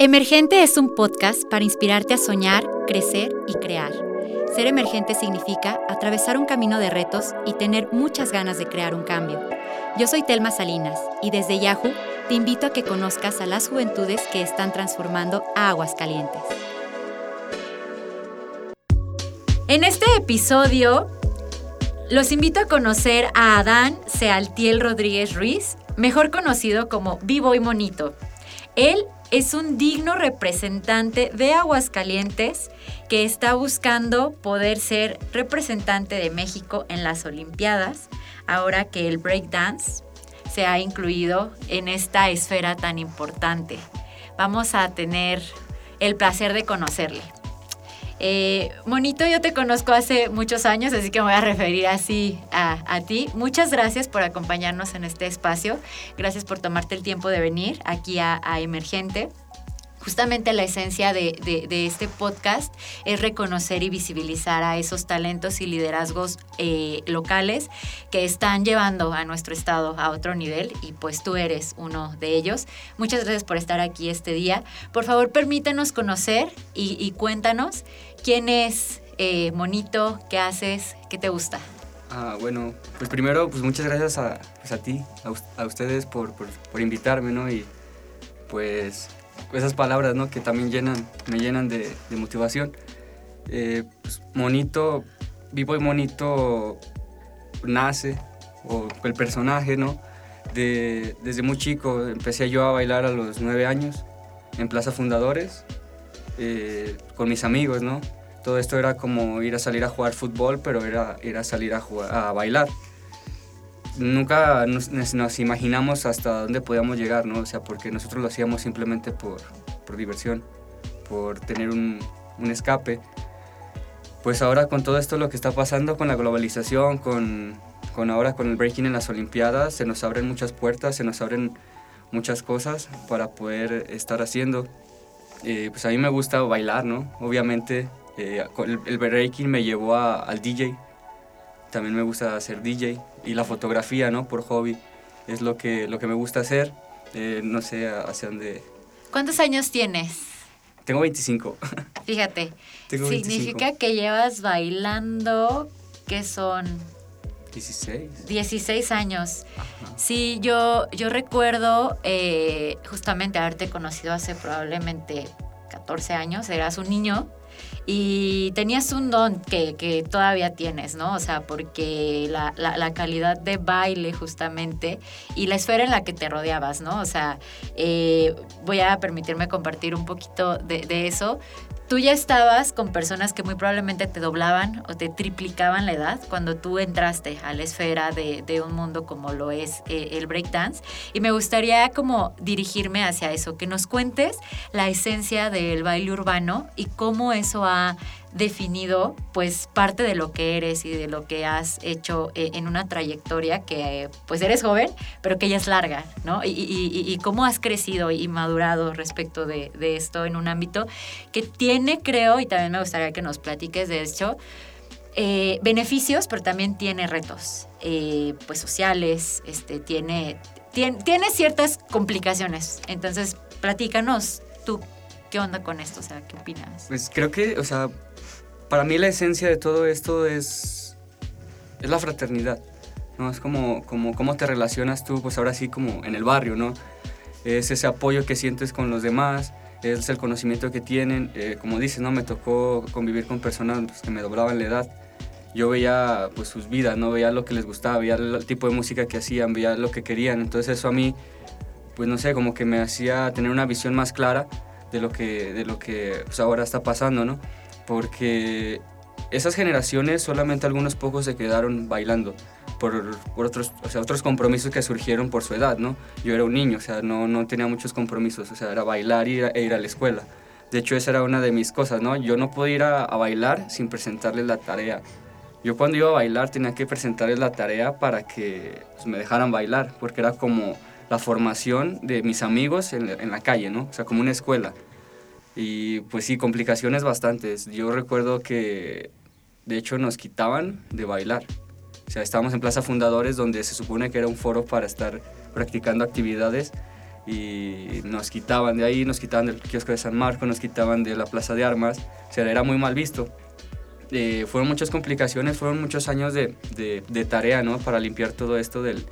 Emergente es un podcast para inspirarte a soñar, crecer y crear. Ser emergente significa atravesar un camino de retos y tener muchas ganas de crear un cambio. Yo soy Telma Salinas y desde Yahoo te invito a que conozcas a las juventudes que están transformando a Aguascalientes. En este episodio los invito a conocer a Adán Sealtiel Rodríguez Ruiz, mejor conocido como Vivo y Monito. Él es un digno representante de Aguascalientes que está buscando poder ser representante de México en las Olimpiadas, ahora que el breakdance se ha incluido en esta esfera tan importante. Vamos a tener el placer de conocerle. Eh, Monito, yo te conozco hace muchos años, así que me voy a referir así a, ti. Muchas gracias por acompañarnos en este espacio. Gracias por tomarte el tiempo de venir aquí a Emergente justamente la esencia de, este podcast es reconocer y visibilizar a esos talentos y liderazgos eh, locales que están llevando a nuestro estado a otro nivel y pues tú eres uno de ellos. Muchas gracias por estar aquí este día. Por favor, permítenos conocer y, cuéntanos quién es eh, Monito, qué haces, qué te gusta. Ah, bueno, pues primero, pues muchas gracias a, pues a ti, a, ustedes por, por, por invitarme, ¿no? Y pues esas palabras, ¿no? Que también llenan, me llenan de, motivación. Eh, pues, monito, Vivo y Monito nace, o el personaje, ¿no? De, desde muy chico empecé yo a bailar a los nueve años en Plaza Fundadores eh, con mis amigos, ¿no? Todo esto era como ir a salir a jugar fútbol, pero era ir a salir a, jugar, a bailar nunca nos, imaginamos hasta dónde podíamos llegar, ¿no? O sea, porque nosotros lo hacíamos simplemente por, por diversión, por tener un, un, escape. Pues ahora con todo esto lo que está pasando con la globalización, con, con ahora con el breaking en las Olimpiadas, se nos abren muchas puertas, se nos abren muchas cosas para poder estar haciendo. Eh, pues a mí me gusta bailar, ¿no? Obviamente eh, el, breaking me llevó al DJ, también me gusta hacer DJ y la fotografía, ¿no? Por hobby. Es lo que, lo que me gusta hacer. Eh, no sé hacia dónde... ¿Cuántos años tienes? Tengo 25. Fíjate. significa que llevas bailando, que son... 16. 16 años. Sí, yo, yo recuerdo eh, justamente haberte conocido hace probablemente 14 años, eras un niño y tenías un don que, todavía tienes, ¿no? O sea, porque la, calidad de baile justamente y la esfera en la que te rodeabas, ¿no? O sea, eh, voy a permitirme compartir un poquito de eso tú ya estabas con personas que muy probablemente te doblaban o te triplicaban la edad cuando tú entraste a la esfera de, un mundo como lo es eh, el breakdance. Y me gustaría como dirigirme hacia eso, que nos cuentes la esencia del baile urbano y cómo eso ha definido pues parte de lo que eres y de lo que has hecho eh, en una trayectoria que pues eres joven, pero que ya es larga, ¿no? Y, cómo has crecido y madurado respecto de, esto en un ámbito que tiene, creo, y también me gustaría que nos platiques de esto, eh, beneficios, pero también tiene retos, eh, pues sociales, este, tiene, tiene, tiene ciertas complicaciones. Entonces, platícanos tú ¿Qué onda con esto? O sea, ¿qué opinas? Pues creo que, o sea, para mí la esencia de todo esto es, es la fraternidad, ¿no? Es como, como cómo te relacionas tú, pues ahora sí como en el barrio, ¿no? Es ese apoyo que sientes con los demás, es el conocimiento que tienen. Eh, como dices, ¿no? Me tocó convivir con personas pues, que me doblaban la edad. Yo veía pues sus vidas, ¿no? Veía lo que les gustaba, veía el tipo de música que hacían, veía lo que querían. Entonces eso a mí, pues no sé, como que me hacía tener una visión más clara de lo que, de lo que pues, ahora está pasando, ¿no? porque esas generaciones solamente algunos pocos se quedaron bailando por, otros, o sea, otros compromisos que surgieron por su edad, ¿no? Yo era un niño, o sea, no, no tenía muchos compromisos, o sea, era bailar e ir a la escuela. De hecho, esa era una de mis cosas, ¿no? Yo no podía ir a, bailar sin presentarles la tarea. Yo cuando iba a bailar tenía que presentarles la tarea para que pues, me dejaran bailar, porque era como la formación de mis amigos en, en la calle, ¿no? O sea, como una escuela. Y pues sí, complicaciones bastantes. Yo recuerdo que de hecho nos quitaban de bailar. O sea, estábamos en Plaza Fundadores donde se supone que era un foro para estar practicando actividades y nos quitaban de ahí, nos quitaban del kiosco de San Marco, nos quitaban de la Plaza de Armas, o sea, era muy mal visto. Eh, fueron muchas complicaciones, fueron muchos años de, de, tarea, ¿no? Para limpiar todo esto del,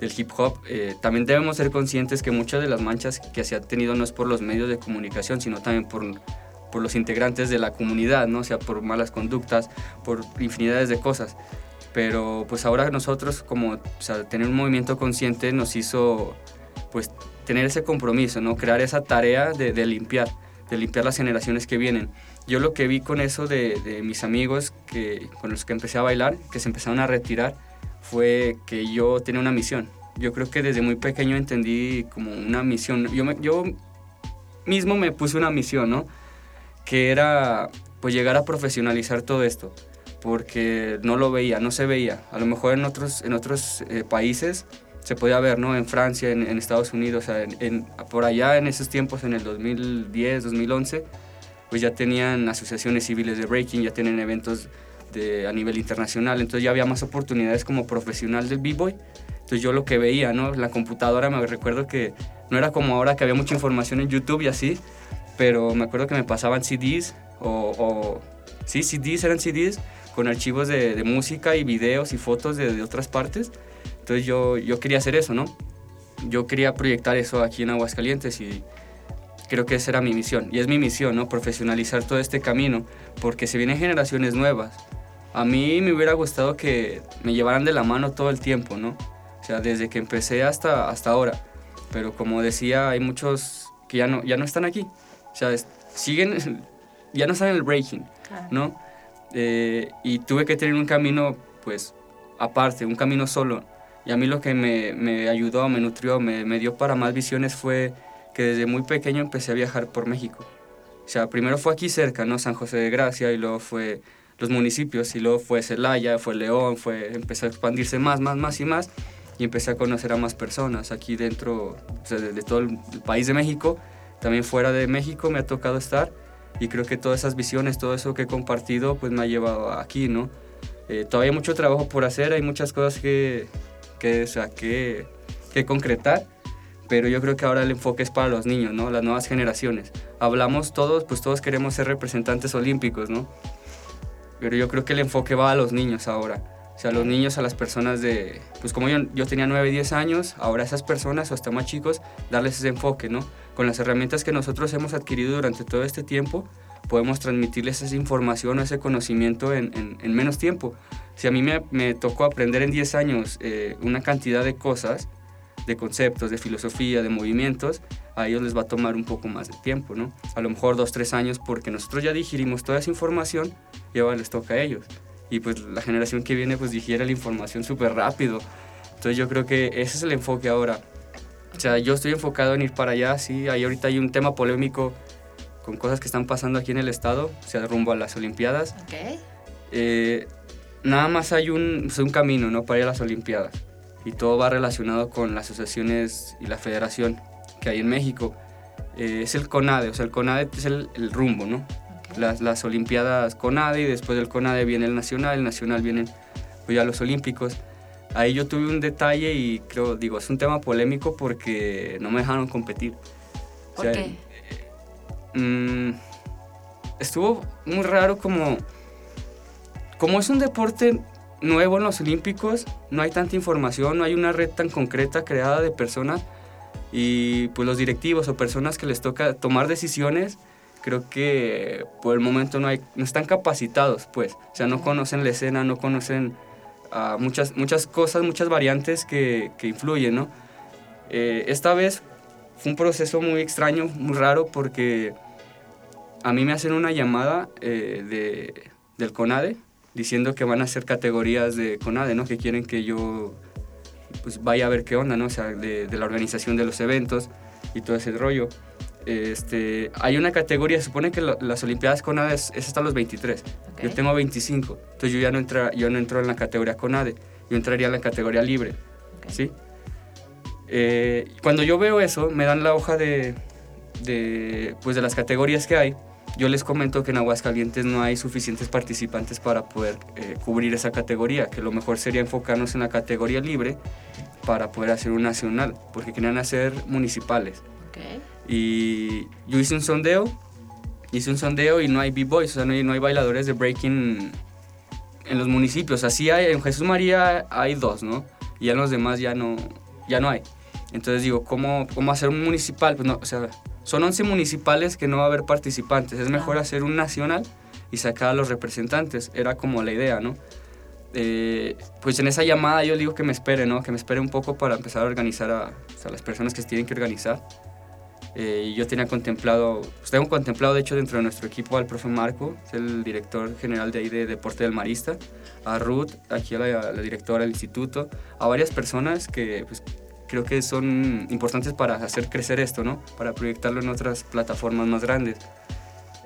del hip hop. Eh, también debemos ser conscientes que muchas de las manchas que se han tenido no es por los medios de comunicación, sino también por, por los integrantes de la comunidad, ¿no? O sea, por malas conductas, por infinidades de cosas. Pero pues ahora nosotros como o sea, tener un movimiento consciente nos hizo pues tener ese compromiso, ¿no? Crear esa tarea de, limpiar, de limpiar las generaciones que vienen. Yo lo que vi con eso de, de, mis amigos que, con los que empecé a bailar, que se empezaron a retirar, fue que yo tenía una misión. Yo creo que desde muy pequeño entendí como una misión. Yo, yo mismo me puse una misión, ¿no? Que era pues llegar a profesionalizar todo esto, porque no lo veía, no se veía. A lo mejor en otros, en otros eh, países se podía ver, ¿no? En Francia, en, Estados Unidos, o sea, en, por allá en esos tiempos, en el 2010, 2011, pues ya tenían asociaciones civiles de breaking, ya tienen eventos de, a nivel internacional, entonces ya había más oportunidades como profesional del b-boy. Entonces yo lo que veía, ¿no? La computadora, me recuerdo que no era como ahora que había mucha información en YouTube y así, pero me acuerdo que me pasaban CDs o, o sí, CDs, eran CDs con archivos de, de música y videos y fotos de, de otras partes entonces yo, yo quería hacer eso, ¿no? Yo quería proyectar eso aquí en Aguascalientes y creo que esa era mi misión. Y es mi misión, ¿no? Profesionalizar todo este camino porque se vienen generaciones nuevas. A mí me hubiera gustado que me llevaran de la mano todo el tiempo, ¿no? O sea, desde que empecé hasta, hasta ahora. Pero como decía, hay muchos que ya no, ya no están aquí. O sea, siguen, ya no están en el breaking, ¿no? Eh, y tuve que tener un camino, pues, aparte, un camino solo. Y a mí lo que me, me ayudó, me nutrió, me, me, dio para más visiones fue que desde muy pequeño empecé a viajar por México. O sea, primero fue aquí cerca, ¿no? San José de Gracia, y luego fue los municipios, y luego fue Celaya, fue León, fue, empezó a expandirse más, más, más y más, y empecé a conocer a más personas aquí dentro, o de todo el país de México, también fuera de México me ha tocado estar, y creo que todas esas visiones, todo eso que he compartido, pues me ha llevado aquí, ¿no? Eh, todavía hay mucho trabajo por hacer, hay muchas cosas que, que, o sea, que, que concretar, pero yo creo que ahora el enfoque es para los niños, ¿no? Las nuevas generaciones. Hablamos todos, pues todos queremos ser representantes olímpicos, ¿no? Pero yo creo que el enfoque va a los niños ahora. O sea, a los niños, a las personas de, pues como yo, yo tenía 9, 10 años, ahora esas personas o hasta más chicos, darles ese enfoque, ¿no? Con las herramientas que nosotros hemos adquirido durante todo este tiempo, podemos transmitirles esa información o ese conocimiento en, en, en menos tiempo. Si a mí me, me tocó aprender en 10 años eh, una cantidad de cosas, de conceptos, de filosofía, de movimientos, a ellos les va a tomar un poco más de tiempo, ¿no? A lo mejor dos, tres años porque nosotros ya digerimos toda esa información y ahora les toca a ellos. Y pues la generación que viene pues digiere la información súper rápido. Entonces yo creo que ese es el enfoque ahora. O sea, yo estoy enfocado en ir para allá, sí, ahí ahorita hay un tema polémico con cosas que están pasando aquí en el estado, o sea, rumbo a las Olimpiadas. Okay. Eh, nada más hay un, pues, un camino ¿no? para ir a las Olimpiadas y todo va relacionado con las asociaciones y la federación que hay en México. Eh, es el CONADE, o sea, el CONADE es el, el rumbo, ¿no? Las, las Olimpiadas CONADE y después del CONADE viene el Nacional, el Nacional vienen pues, ya los Olímpicos. Ahí yo tuve un detalle y creo, digo, es un tema polémico porque no me dejaron competir. ¿Por o sea, qué? mmm, estuvo muy raro como como es un deporte nuevo en los Olímpicos, no hay tanta información, no hay una red tan concreta creada de personas y pues los directivos o personas que les toca tomar decisiones, creo que por el momento no, hay, no están capacitados, pues, o sea, no conocen la escena, no conocen uh, muchas, muchas cosas, muchas variantes que, que influyen, ¿no? Eh, esta vez fue un proceso muy extraño, muy raro, porque a mí me hacen una llamada eh, de, del CONADE, diciendo que van a hacer categorías de CONADE, ¿no? Que quieren que yo pues vaya a ver qué onda, ¿no? O sea, de, de la organización de los eventos y todo ese rollo. Este, hay una categoría, se supone que lo, las Olimpiadas CONADE es, es, hasta los 23. Okay. Yo tengo 25, entonces yo ya no, entra, yo no entro en la categoría CONADE, yo entraría en la categoría libre, okay. ¿sí? Eh, cuando yo veo eso, me dan la hoja de, de, pues de las categorías que hay yo les comento que en Aguascalientes no hay suficientes participantes para poder eh, cubrir esa categoría, que lo mejor sería enfocarnos en la categoría libre para poder hacer un nacional, porque querían hacer municipales. Ok. Y yo hice un sondeo, hice un sondeo y no hay b-boys, o sea, no hay, no hay bailadores de breaking en los municipios. Así hay, en Jesús María hay dos, ¿no? Y en los demás ya no, ya no hay. Entonces digo, ¿cómo, cómo hacer un municipal? Pues no, o sea, son 11 municipales que no va a haber participantes. Es mejor hacer un nacional y sacar a los representantes. Era como la idea, ¿no? Eh, pues en esa llamada yo digo que me espere, ¿no? Que me espere un poco para empezar a organizar a, a las personas que se tienen que organizar. Eh, yo tenía contemplado, pues tengo contemplado de hecho dentro de nuestro equipo al profe Marco, es el director general de ahí de Deporte del Marista, a Ruth, aquí a la, la directora del instituto, a varias personas que pues, creo que son importantes para hacer crecer esto, ¿no? Para proyectarlo en otras plataformas más grandes.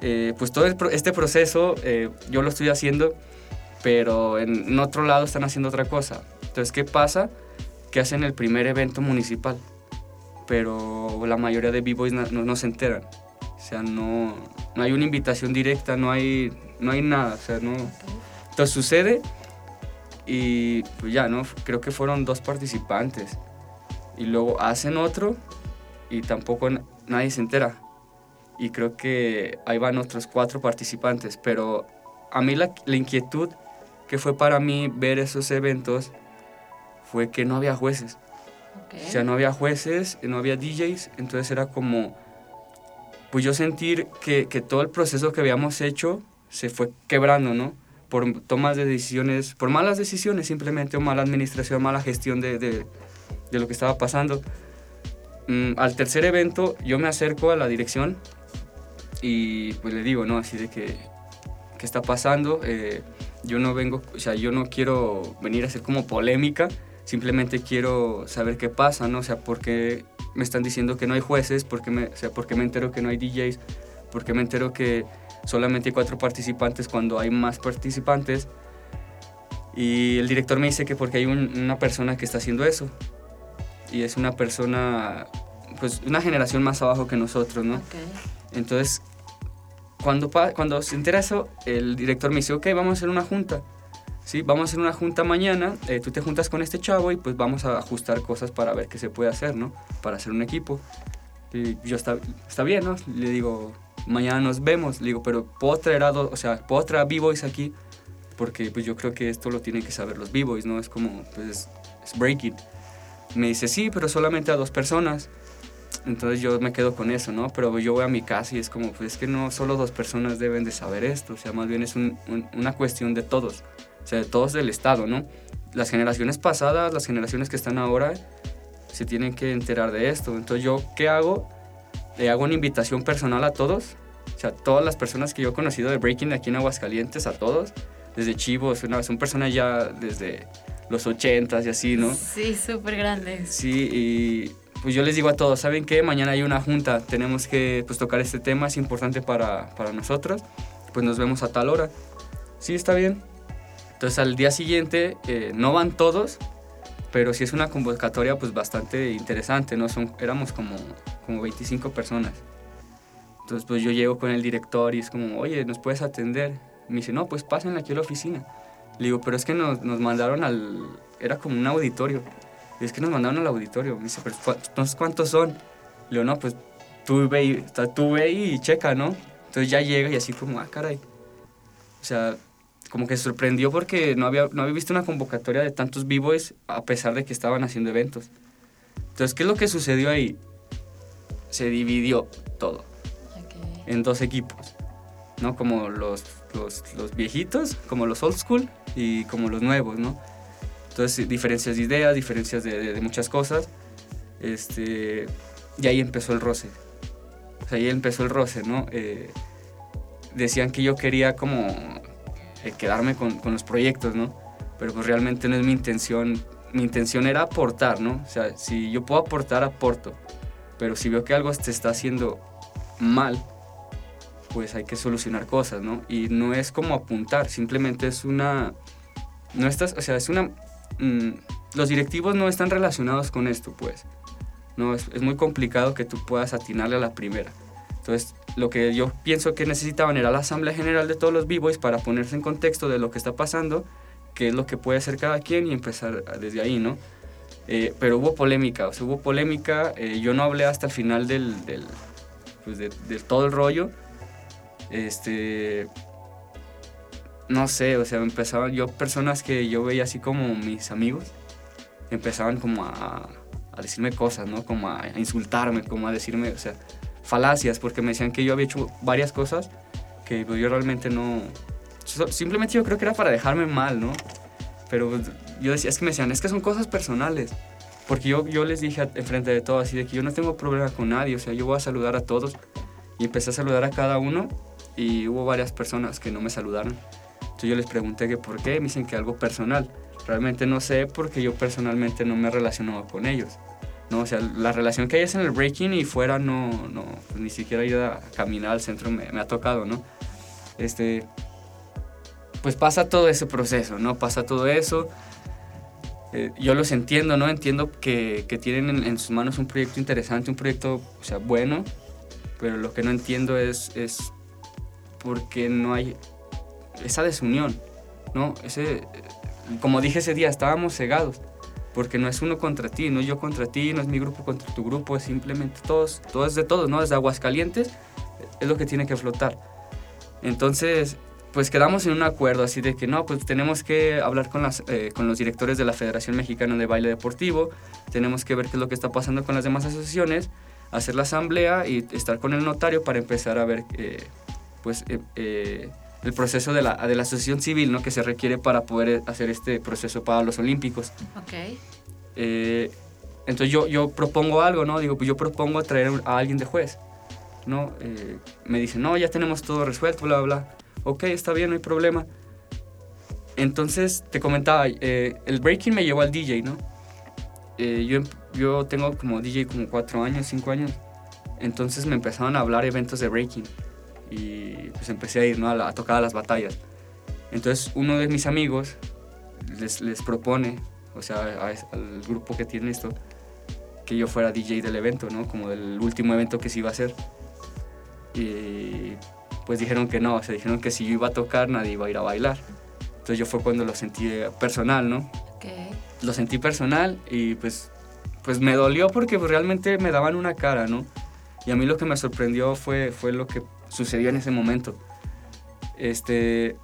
Eh, pues todo este proceso eh, yo lo estoy haciendo, pero en, en otro lado están haciendo otra cosa. Entonces, ¿qué pasa? Que hacen el primer evento municipal, pero la mayoría de b-boys no, no- se enteran. O sea, no, no hay una invitación directa, no hay, no hay nada. O sea, no... Entonces sucede y pues ya, ¿no? Creo que fueron dos participantes. Y luego hacen otro y tampoco na- nadie se entera. Y creo que ahí van otros cuatro participantes. Pero a mí la, la inquietud que fue para mí ver esos eventos fue que no había jueces. Ok. O sea, no había jueces, no había DJs, entonces era como, pues yo sentir que, que todo el proceso que habíamos hecho se fue quebrando, ¿no? Por tomas de decisiones, por malas decisiones simplemente, o mala administración, mala gestión de, de, de lo que estaba pasando. Mm, al tercer evento yo me acerco a la dirección y pues le digo, ¿no? Así de que, ¿qué está pasando? Eh, yo no vengo, o sea, yo no quiero venir a hacer como polémica, simplemente quiero saber qué pasa, ¿no? O sea, ¿por qué me están diciendo que no hay jueces? ¿Por qué me, o sea, ¿por qué me entero que no hay DJs? ¿Por qué me entero que solamente hay cuatro participantes cuando hay más participantes? Y el director me dice que porque hay un- una persona que está haciendo eso. Y es una persona, pues una generación más abajo que nosotros, ¿no? Entonces, cuando, cuando se entera eso, el director me dice, ok, vamos a hacer una junta. Sí, vamos a hacer una junta mañana, eh, tú te juntas con este chavo y pues vamos a ajustar cosas para ver qué se puede hacer, ¿no? Para hacer un equipo. Y yo, está, está bien, ¿no? Le digo, mañana nos vemos. Le digo, pero puedo traer a dos, o sea, puedo traer a B-Boys aquí, porque pues yo creo que esto lo tienen que saber los B-Boys, ¿no? Es como, pues, es breaking. Me dice, sí, pero solamente a dos personas. Entonces yo me quedo con eso, ¿no? Pero yo voy a mi casa y es como, pues es que no solo dos personas deben de saber esto, o sea, más bien es un- un- una cuestión de todos, o sea, de todos del Estado, ¿no? Las generaciones pasadas, las generaciones que están ahora, se tienen que enterar de esto. Entonces yo, ¿qué hago? Le hago una invitación personal a todos, o sea, todas las personas que yo he conocido de Breaking aquí en Aguascalientes, a todos, desde chivos, una- son personas ya desde los 80s y así, ¿no? Sí, súper grandes. Sí, y pues yo les digo a todos, ¿saben qué? Mañana hay una junta, tenemos que pues, tocar este tema, es importante para, para nosotros, pues nos vemos a tal hora. Sí, está bien. Entonces al día siguiente eh, no van todos, pero sí es una convocatoria pues bastante interesante, ¿no? Son, éramos como, como 25 personas. Entonces pues yo llego con el director y es como, oye, ¿nos puedes atender? Me dice, no, pues pasen aquí a la oficina. Le digo, pero es que nos, nos mandaron al... Era como un auditorio. Y es que nos mandaron al auditorio. Me dice, pero ¿cu- entonces cuántos son? Le digo, no, pues tú ve, y, tú ve y checa, ¿no? Entonces ya llega y así como, ah, caray. O sea, como que sorprendió porque no había, no había visto una convocatoria de tantos b-boys a pesar de que estaban haciendo eventos. Entonces, ¿qué es lo que sucedió ahí? Se dividió todo Ok. en dos equipos, ¿no? Como los, los, los viejitos, como los old school y como los nuevos, ¿no? Entonces, diferencias de ideas, diferencias de, de- de muchas cosas. Este, y ahí empezó el roce. O sea, ahí empezó el roce, ¿no? Eh, decían que yo quería como eh, quedarme con, con los proyectos, ¿no? Pero pues realmente no es mi intención. Mi intención era aportar, ¿no? O sea, si yo puedo aportar, aporto. Pero si veo que algo te está haciendo mal, pues hay que solucionar cosas, ¿no? Y no es como apuntar, simplemente es una... No estás, o sea, es una... mm, los directivos no están relacionados con esto, pues. No, es, es muy complicado que tú puedas atinarle a la primera. Entonces, lo que yo pienso que necesitaban era la asamblea general de todos los b-boys para ponerse en contexto de lo que está pasando, qué es lo que puede hacer cada quien y empezar desde ahí, ¿no? Eh, pero hubo polémica, o sea, hubo polémica. eh, yo no hablé hasta el final del, del, pues de, de todo el rollo. Este. No sé, o sea, empezaban. Yo, personas que yo veía así como mis amigos, empezaban como a, a decirme cosas, ¿no? Como a insultarme, como a decirme, o sea, falacias, porque me decían que yo había hecho varias cosas que pues, yo realmente no. Simplemente yo creo que era para dejarme mal, ¿no? Pero yo decía, es que me decían, es que son cosas personales. Porque yo, yo les dije enfrente de todo así de que yo no tengo problema con nadie, o sea, yo voy a saludar a todos. Y empecé a saludar a cada uno y hubo varias personas que no me saludaron. Entonces yo les pregunté que por qué, me dicen que algo personal. Realmente no sé porque yo personalmente no me relacionaba con ellos. No, o sea, la relación que hay es en el breaking y fuera no, no pues ni siquiera ir a caminar al centro me, ha tocado, ¿no? Este, pues pasa todo ese proceso, ¿no? Pasa todo eso. Eh, yo los entiendo, ¿no? Entiendo que, que tienen en, en sus manos un proyecto interesante, un proyecto, o sea, bueno, pero lo que no entiendo es, es por qué no hay esa desunión, ¿no? Ese, como dije ese día, estábamos cegados, porque no es uno contra ti, no es yo contra ti, no es mi grupo contra tu grupo, es simplemente todos, todo es de todos, ¿no? Desde Aguascalientes es lo que tiene que flotar. Entonces, pues quedamos en un acuerdo así de que no, pues tenemos que hablar con, las, eh, con los directores de la Federación Mexicana de Baile Deportivo, tenemos que ver qué es lo que está pasando con las demás asociaciones, hacer la asamblea y estar con el notario para empezar a ver eh, pues, eh, eh, el proceso de la, de la asociación civil ¿no? que se requiere para poder hacer este proceso para los Olímpicos. Ok. Eh, entonces yo, yo propongo algo, ¿no? Digo, pues yo propongo traer a alguien de juez, ¿no? Eh, me dicen, no, ya tenemos todo resuelto, bla, bla. Ok, está bien, no hay problema. Entonces, te comentaba, eh, el breaking me llevó al DJ, ¿no? Eh, yo, yo tengo como DJ como cuatro años, cinco años. Entonces me empezaron a hablar eventos de breaking. Y pues empecé a ir, ¿no? A, a tocar a las batallas. Entonces uno de mis amigos les, les propone, o sea, a al grupo que tiene esto, que yo fuera DJ del evento, ¿no? Como del último evento que se iba a hacer. Y pues dijeron que no, o sea, dijeron que si yo iba a tocar nadie iba a ir a bailar. Entonces yo fue cuando lo sentí eh, personal, ¿no? Ok. Lo sentí personal y pues, pues me dolió porque pues, realmente me daban una cara, ¿no? Y a mí lo que me sorprendió fue, fue lo que sucedió en ese momento. Este,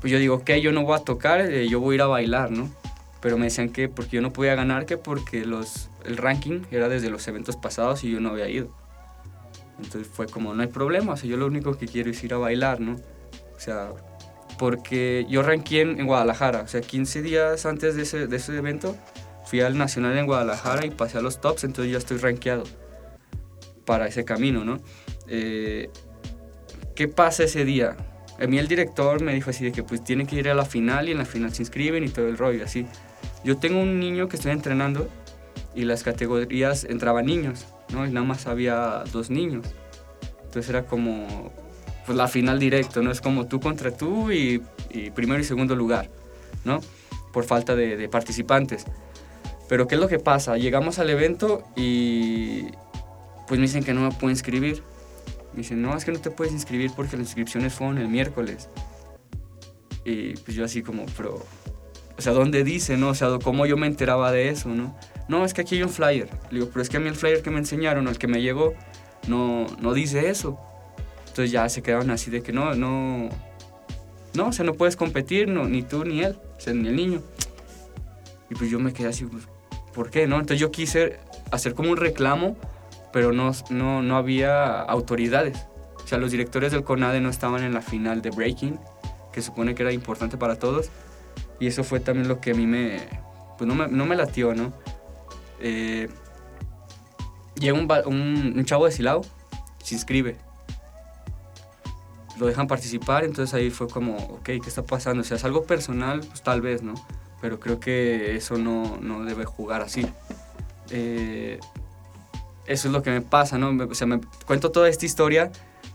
pues yo digo, ok, yo no voy a tocar, eh, yo voy a ir a bailar, ¿no? Pero me decían que porque yo no podía ganar, que porque los, el ranking era desde los eventos pasados y yo no había ido. Entonces fue como, no hay problema, o sea, yo lo único que quiero es ir a bailar, ¿no? O sea, porque yo ranqué en, en Guadalajara, o sea, 15 días antes de ese, de ese evento fui al Nacional en Guadalajara y pasé a los tops, entonces ya estoy rankeado para ese camino, ¿no? Eh, ¿Qué pasa ese día? A mí el director me dijo así de que pues tiene que ir a la final y en la final se inscriben y todo el rollo, así. Yo tengo un niño que estoy entrenando y las categorías entraban niños, ¿no? Y nada más había dos niños. Entonces era como pues la final directo, ¿no? Es como tú contra tú y, y primero y segundo lugar, ¿no? Por falta de, de participantes. Pero ¿qué es lo que pasa? Llegamos al evento y pues me dicen que no me puedo inscribir. Me dicen, no, es que no te puedes inscribir porque las inscripciones fueron el miércoles. Y pues yo así como, pero, o sea, ¿dónde dice, no? O sea, ¿cómo yo me enteraba de eso, no? No, es que aquí hay un flyer. Le digo, pero es que a mí el flyer que me enseñaron, el que me llegó, no, no dice eso. Entonces ya se quedaron así de que no, no, no, o sea, no puedes competir, no, ni tú ni él, o sea, ni el niño. Y pues yo me quedé así, pues, ¿por qué, no? Entonces yo quise hacer como un reclamo, pero no, no, no había autoridades. O sea, los directores del CONADE no estaban en la final de Breaking, que supone que era importante para todos. Y eso fue también lo que a mí me, pues no me, no me latió, ¿no? Eh, llega un, un, un chavo de Silao, se inscribe. Lo dejan participar, entonces ahí fue como, ok, ¿qué está pasando? O sea, es algo personal, pues tal vez, ¿no? Pero creo que eso no, no debe jugar así. Eh, eso es lo que me pasa, ¿no? O sea, me cuento toda esta historia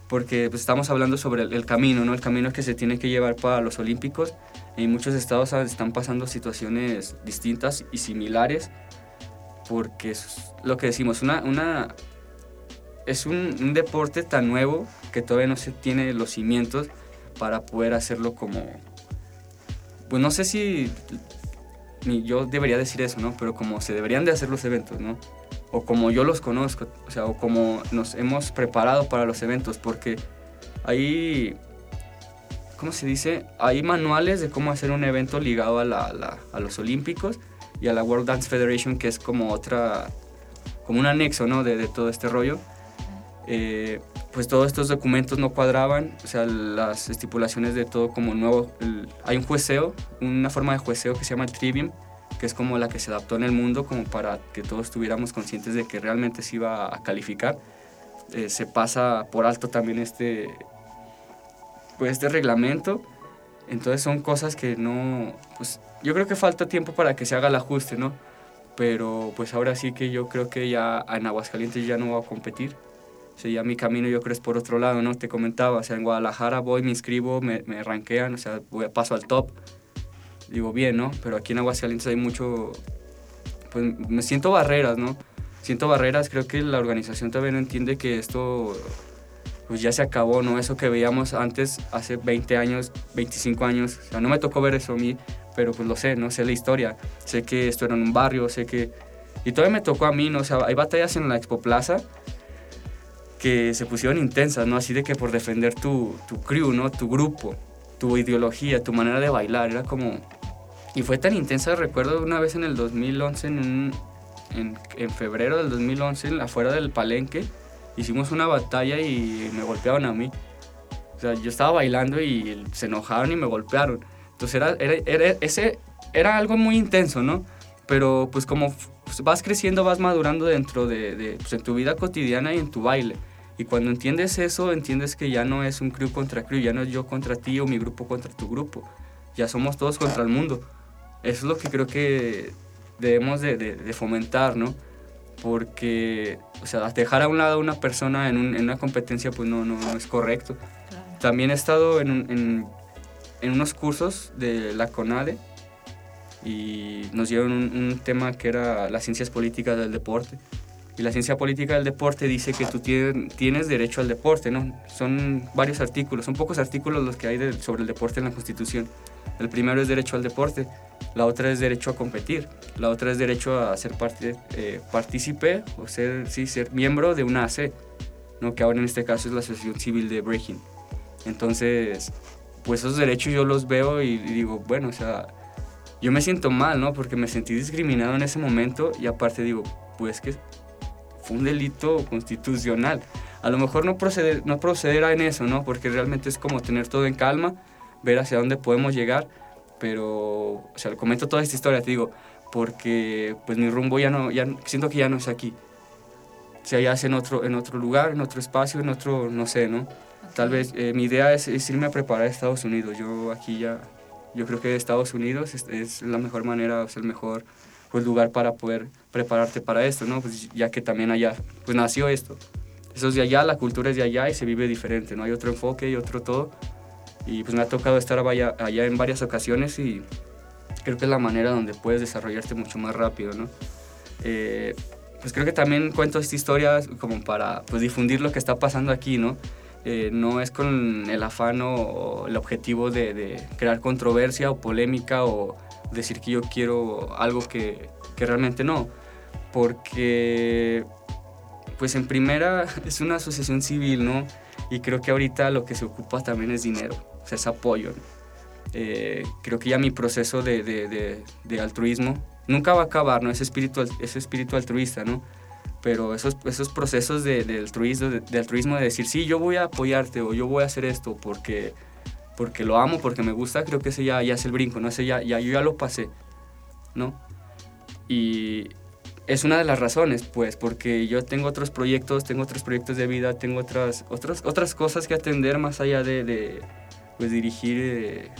porque pues, estamos hablando sobre el, camino, ¿no? El camino que se tiene que llevar para los Olímpicos. En muchos estados están pasando situaciones distintas y similares porque es lo que decimos, una, es un, un deporte tan nuevo que todavía no se tiene los cimientos para poder hacerlo como, pues no sé si ni yo debería decir eso, ¿no? Pero como se deberían de hacer los eventos, ¿no? O como yo los conozco, o sea, o como nos hemos preparado para los eventos, porque hay, ¿cómo se dice? Hay manuales de cómo hacer un evento ligado a, la, a los Olímpicos y a la World Dance Federation, que es como otra, como un anexo, ¿no? De, todo este rollo. Eh, pues todos estos documentos no cuadraban, o sea, las estipulaciones de todo como nuevo. hay un jueceo, una forma de jueceo que se llama el trivium, que es como la que se adaptó en el mundo, como para que todos estuviéramos conscientes de que realmente se iba a calificar. Eh, se pasa por alto también este, pues este reglamento. Entonces son cosas que no, pues yo creo que falta tiempo para que se haga el ajuste, ¿no? Pero pues ahora sí que yo creo que ya en Aguascalientes ya no va a competir o ya mi camino yo creo es por otro lado, ¿no? Te comentaba, o sea, en Guadalajara voy, me inscribo, me, me ranquean, o sea, voy, paso al top. Digo, bien, ¿no? Pero aquí en Aguascalientes hay mucho, pues me siento barreras, ¿no? Siento barreras, creo que la organización todavía no entiende que esto pues ya se acabó, ¿no? Eso que veíamos antes, hace 20 años, 25 años, o sea, no me tocó ver eso a mí, pero pues lo sé, ¿no? Sé la historia, sé que esto era en un barrio, sé que... Y todavía me tocó a mí, ¿no? O sea, hay batallas en la Expo Plaza que se pusieron intensas, ¿no? Así de que por defender tu, tu crew, ¿no? Tu grupo, tu ideología, tu manera de bailar, era como... Y fue tan intensa, recuerdo una vez en el 2011, en, en, en febrero del 2011, afuera del palenque, hicimos una batalla y me golpearon a mí. O sea, yo estaba bailando y se enojaron y me golpearon. Entonces era, era, era, ese, era algo muy intenso, ¿no? Pero pues como pues, vas creciendo, vas madurando dentro de, de pues, en tu vida cotidiana y en tu baile. Y cuando entiendes eso, entiendes que ya no es un crew contra crew, ya no es yo contra ti o mi grupo contra tu grupo. Ya somos todos contra el mundo. Eso es lo que creo que debemos de, de, fomentar, ¿no? Porque, o sea, dejar a un lado a una persona en, en una competencia, pues no, no, es correcto. También he estado en, en, en, unos cursos de la CONADE y nos dieron un, un tema que era las ciencias políticas del deporte y la ciencia política del deporte dice que tú tienes derecho al deporte, ¿no? Son varios artículos, son pocos artículos los que hay sobre el deporte en la Constitución. El primero es derecho al deporte, la otra es derecho a competir, la otra es derecho a ser parte, eh, partícipe o ser, sí, ser miembro de una AC, ¿no? que ahora en este caso es la Asociación Civil de Breaking. Entonces, pues esos derechos yo los veo y, y digo, bueno, o sea, yo me siento mal, ¿no? Porque me sentí discriminado en ese momento y aparte digo, pues que fue un delito constitucional. A lo mejor no, proceder, no procederá en eso, ¿no? Porque realmente es como tener todo en calma, ver hacia dónde podemos llegar, pero, o sea, le comento toda esta historia, te digo, porque pues mi rumbo ya no, ya siento que ya no es aquí. O sea, ya es en otro, en otro lugar, en otro espacio, en otro, no sé, ¿no? Tal vez eh, mi idea es, irme a preparar a Estados Unidos. Yo aquí ya, yo creo que Estados Unidos es, es la mejor manera, es el mejor pues, lugar para poder prepararte para esto, ¿no? Pues ya que también allá, pues nació esto. Eso es de allá, la cultura es de allá y se vive diferente, ¿no? Hay otro enfoque y otro todo. Y pues me ha tocado estar allá, allá en varias ocasiones y creo que es la manera donde puedes desarrollarte mucho más rápido, ¿no? Eh, pues creo que también cuento esta historia como para pues, difundir lo que está pasando aquí, ¿no? Eh, no es con el afán o el objetivo de, de, crear controversia o polémica o decir que yo quiero algo que, que realmente no, porque pues en primera es una asociación civil, ¿no? Y creo que ahorita lo que se ocupa también es dinero, o sea, es apoyo. Eh, creo que ya mi proceso de, de, de, altruismo nunca va a acabar, ¿no? Ese espíritu, ese espíritu altruista, ¿no? Pero esos, esos procesos de, altruismo, de, altruismo, de decir, sí, yo voy a apoyarte o yo voy a hacer esto porque porque lo amo, porque me gusta, creo que ese ya, ya es el brinco, ¿no? Ese ya, ya, yo ya lo pasé, ¿no? Y es una de las razones, pues, porque yo tengo otros proyectos, tengo otros proyectos de vida, tengo otras, otras, otras cosas que atender más allá de, de pues, dirigir eh,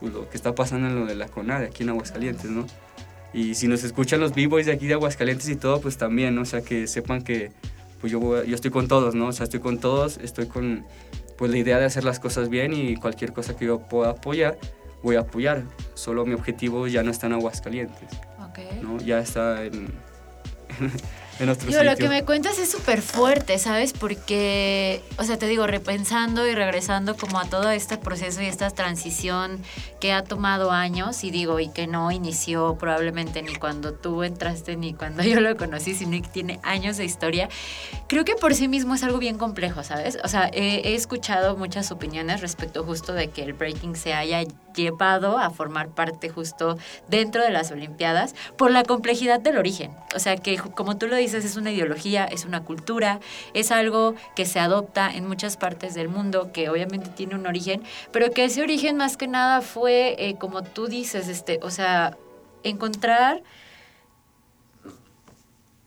pues, lo que está pasando en lo de la CONADE aquí en Aguascalientes, ¿no? Y si nos escuchan los b-boys de aquí de Aguascalientes y todo, pues también, ¿no? O sea, que sepan que pues yo, yo estoy con todos, ¿no? O sea, estoy con todos, estoy con pues la idea de hacer las cosas bien y cualquier cosa que yo pueda apoyar, voy a apoyar. Solo mi objetivo ya no está en Aguascalientes. Okay. ¿no? Ya está en, en nuestro Digo, lo que me cuentas es súper fuerte, ¿sabes? Porque, o sea, te digo, repensando y regresando como a todo este proceso y esta transición que ha tomado años y digo, y que no inició probablemente ni cuando tú entraste ni cuando yo lo conocí, sino que tiene años de historia, creo que por sí mismo es algo bien complejo, ¿sabes? O sea, he, he escuchado muchas opiniones respecto justo de que el breaking se haya llevado a formar parte justo dentro de las Olimpiadas por la complejidad del origen. O sea, que como tú lo dices, es una ideología, es una cultura, es algo que se adopta en muchas partes del mundo, que obviamente tiene un origen, pero que ese origen más que nada fue, eh, como tú dices, este, o sea, encontrar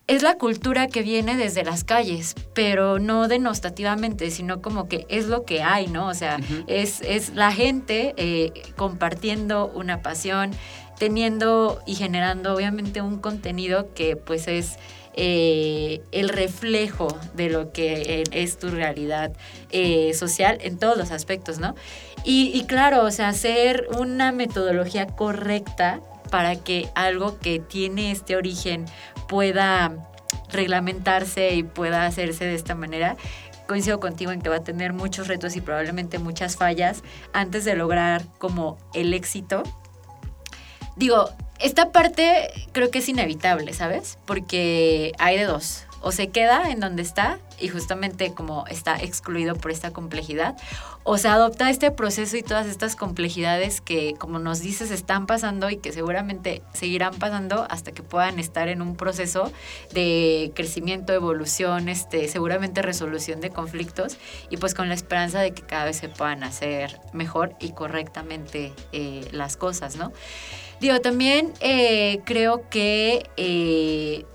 es la cultura que viene desde las calles, pero no denostativamente, sino como que es lo que hay, ¿no? O sea, es, es, la gente eh, compartiendo una pasión, teniendo y generando obviamente un contenido que pues es eh, el reflejo de lo que es tu realidad eh, social en todos los aspectos, ¿no? Y, y claro, o sea, hacer una metodología correcta para que algo que tiene este origen pueda reglamentarse y pueda hacerse de esta manera, coincido contigo en que va a tener muchos retos y probablemente muchas fallas antes de lograr como el éxito. Digo, esta parte creo que es inevitable, ¿sabes? Porque hay de dos. O se queda en donde está y justamente como está excluido por esta complejidad, o se adopta este proceso y todas estas complejidades que, como nos dices, están pasando y que seguramente seguirán pasando hasta que puedan estar en un proceso de crecimiento, evolución, este, seguramente resolución de conflictos y pues con la esperanza de que cada vez se puedan hacer mejor y correctamente eh, las cosas, ¿no? Digo, también eh, creo que eh,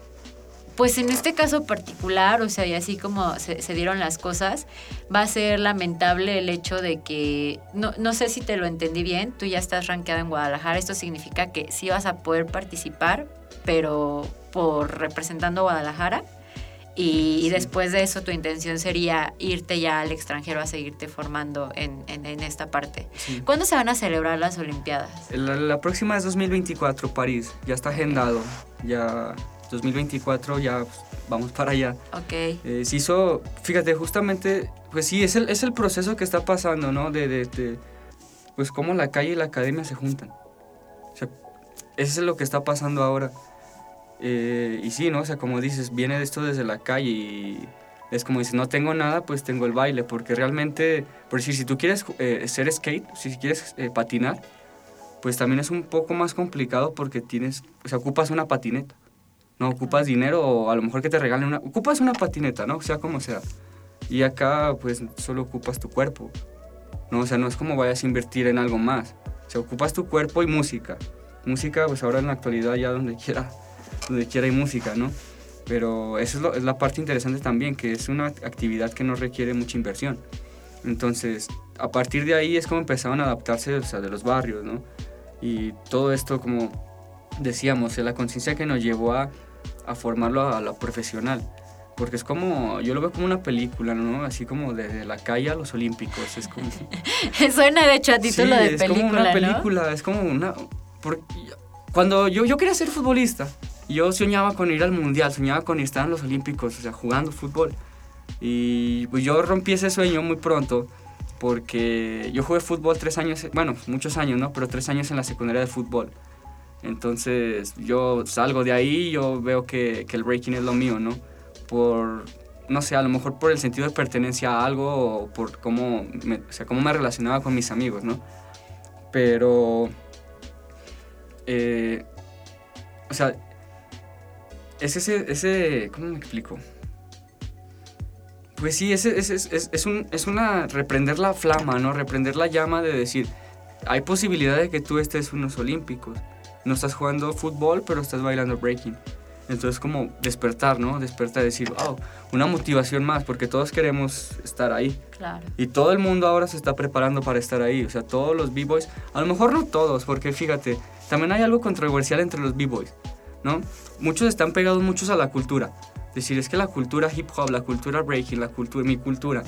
pues en este caso particular, o sea, y así como se, dieron las cosas, va a ser lamentable el hecho de que, no, no sé si te lo entendí bien, tú ya estás rankeado en Guadalajara, esto significa que sí vas a poder participar, pero por representando a Guadalajara. Y, después de eso tu intención sería irte ya al extranjero a seguirte formando en, esta parte. ¿Cuándo se van a celebrar las Olimpiadas? La, la, próxima es 2024, París. Ya está agendado. Ya 2024 ya vamos para allá. Ok. Eh, se hizo, fíjate, justamente, pues sí, es el, es el proceso que está pasando, ¿no? De, de, pues cómo la calle y la academia se juntan. O sea, eso es lo que está pasando ahora. Eh, y sí, ¿no? O sea, como dices, viene esto desde la calle y es como dices, no tengo nada, pues tengo el baile, porque realmente, por decir, si tú quieres eh, ser skate, si quieres patinar, pues también es un poco más complicado porque tienes, o sea, ocupas una patineta. No ocupas dinero o a lo mejor que te regalen una... Ocupas una patineta, ¿no? Sea como sea. Y acá pues solo ocupas tu cuerpo. ¿no? O sea, no es como vayas a invertir en algo más. O sea, ocupas tu cuerpo y música. Música, pues ahora en la actualidad ya donde quiera, donde quiera hay música, ¿no? Pero eso es, la parte interesante también, que es una actividad que no requiere mucha inversión. Entonces, a partir de ahí es como empezaron a adaptarse, o sea, de los barrios, ¿no? Y todo esto como decíamos, es la conciencia que nos llevó a, a formarlo a lo profesional. Porque es como, yo lo veo como una película, ¿no? Así como desde la calle a los olímpicos. Es como... Suena de hecho a título de película, es como una película, es como una... cuando yo, yo quería ser futbolista, yo soñaba con ir al mundial, soñaba con estar en los olímpicos, o sea, jugando fútbol. Y pues yo rompí ese sueño muy pronto porque yo jugué fútbol tres años, bueno, muchos años, ¿no? Pero tres años en la secundaria de fútbol. Entonces yo salgo de ahí, yo veo que, que, el breaking es lo mío, ¿no? Por, no sé, a lo mejor por el sentido de pertenencia a algo o por cómo me, o sea, cómo me relacionaba con mis amigos, ¿no? Pero, eh, o sea, es ese, ese, ¿cómo me explico? Pues sí, es, es, es, es, un, es una, reprender la flama, ¿no? Reprender la llama de decir, hay posibilidad de que tú estés unos olímpicos no estás jugando fútbol, pero estás bailando breaking. Entonces como despertar, ¿no? Despertar, decir, wow, una motivación más, porque todos queremos estar ahí. Claro. Y todo el mundo ahora se está preparando para estar ahí. O sea, todos los b-boys, a lo mejor no todos, porque fíjate, también hay algo controversial entre los b-boys, ¿no? Muchos están pegados muchos a la cultura. Decir, es que la cultura hip hop, la cultura breaking, la cultura, mi cultura.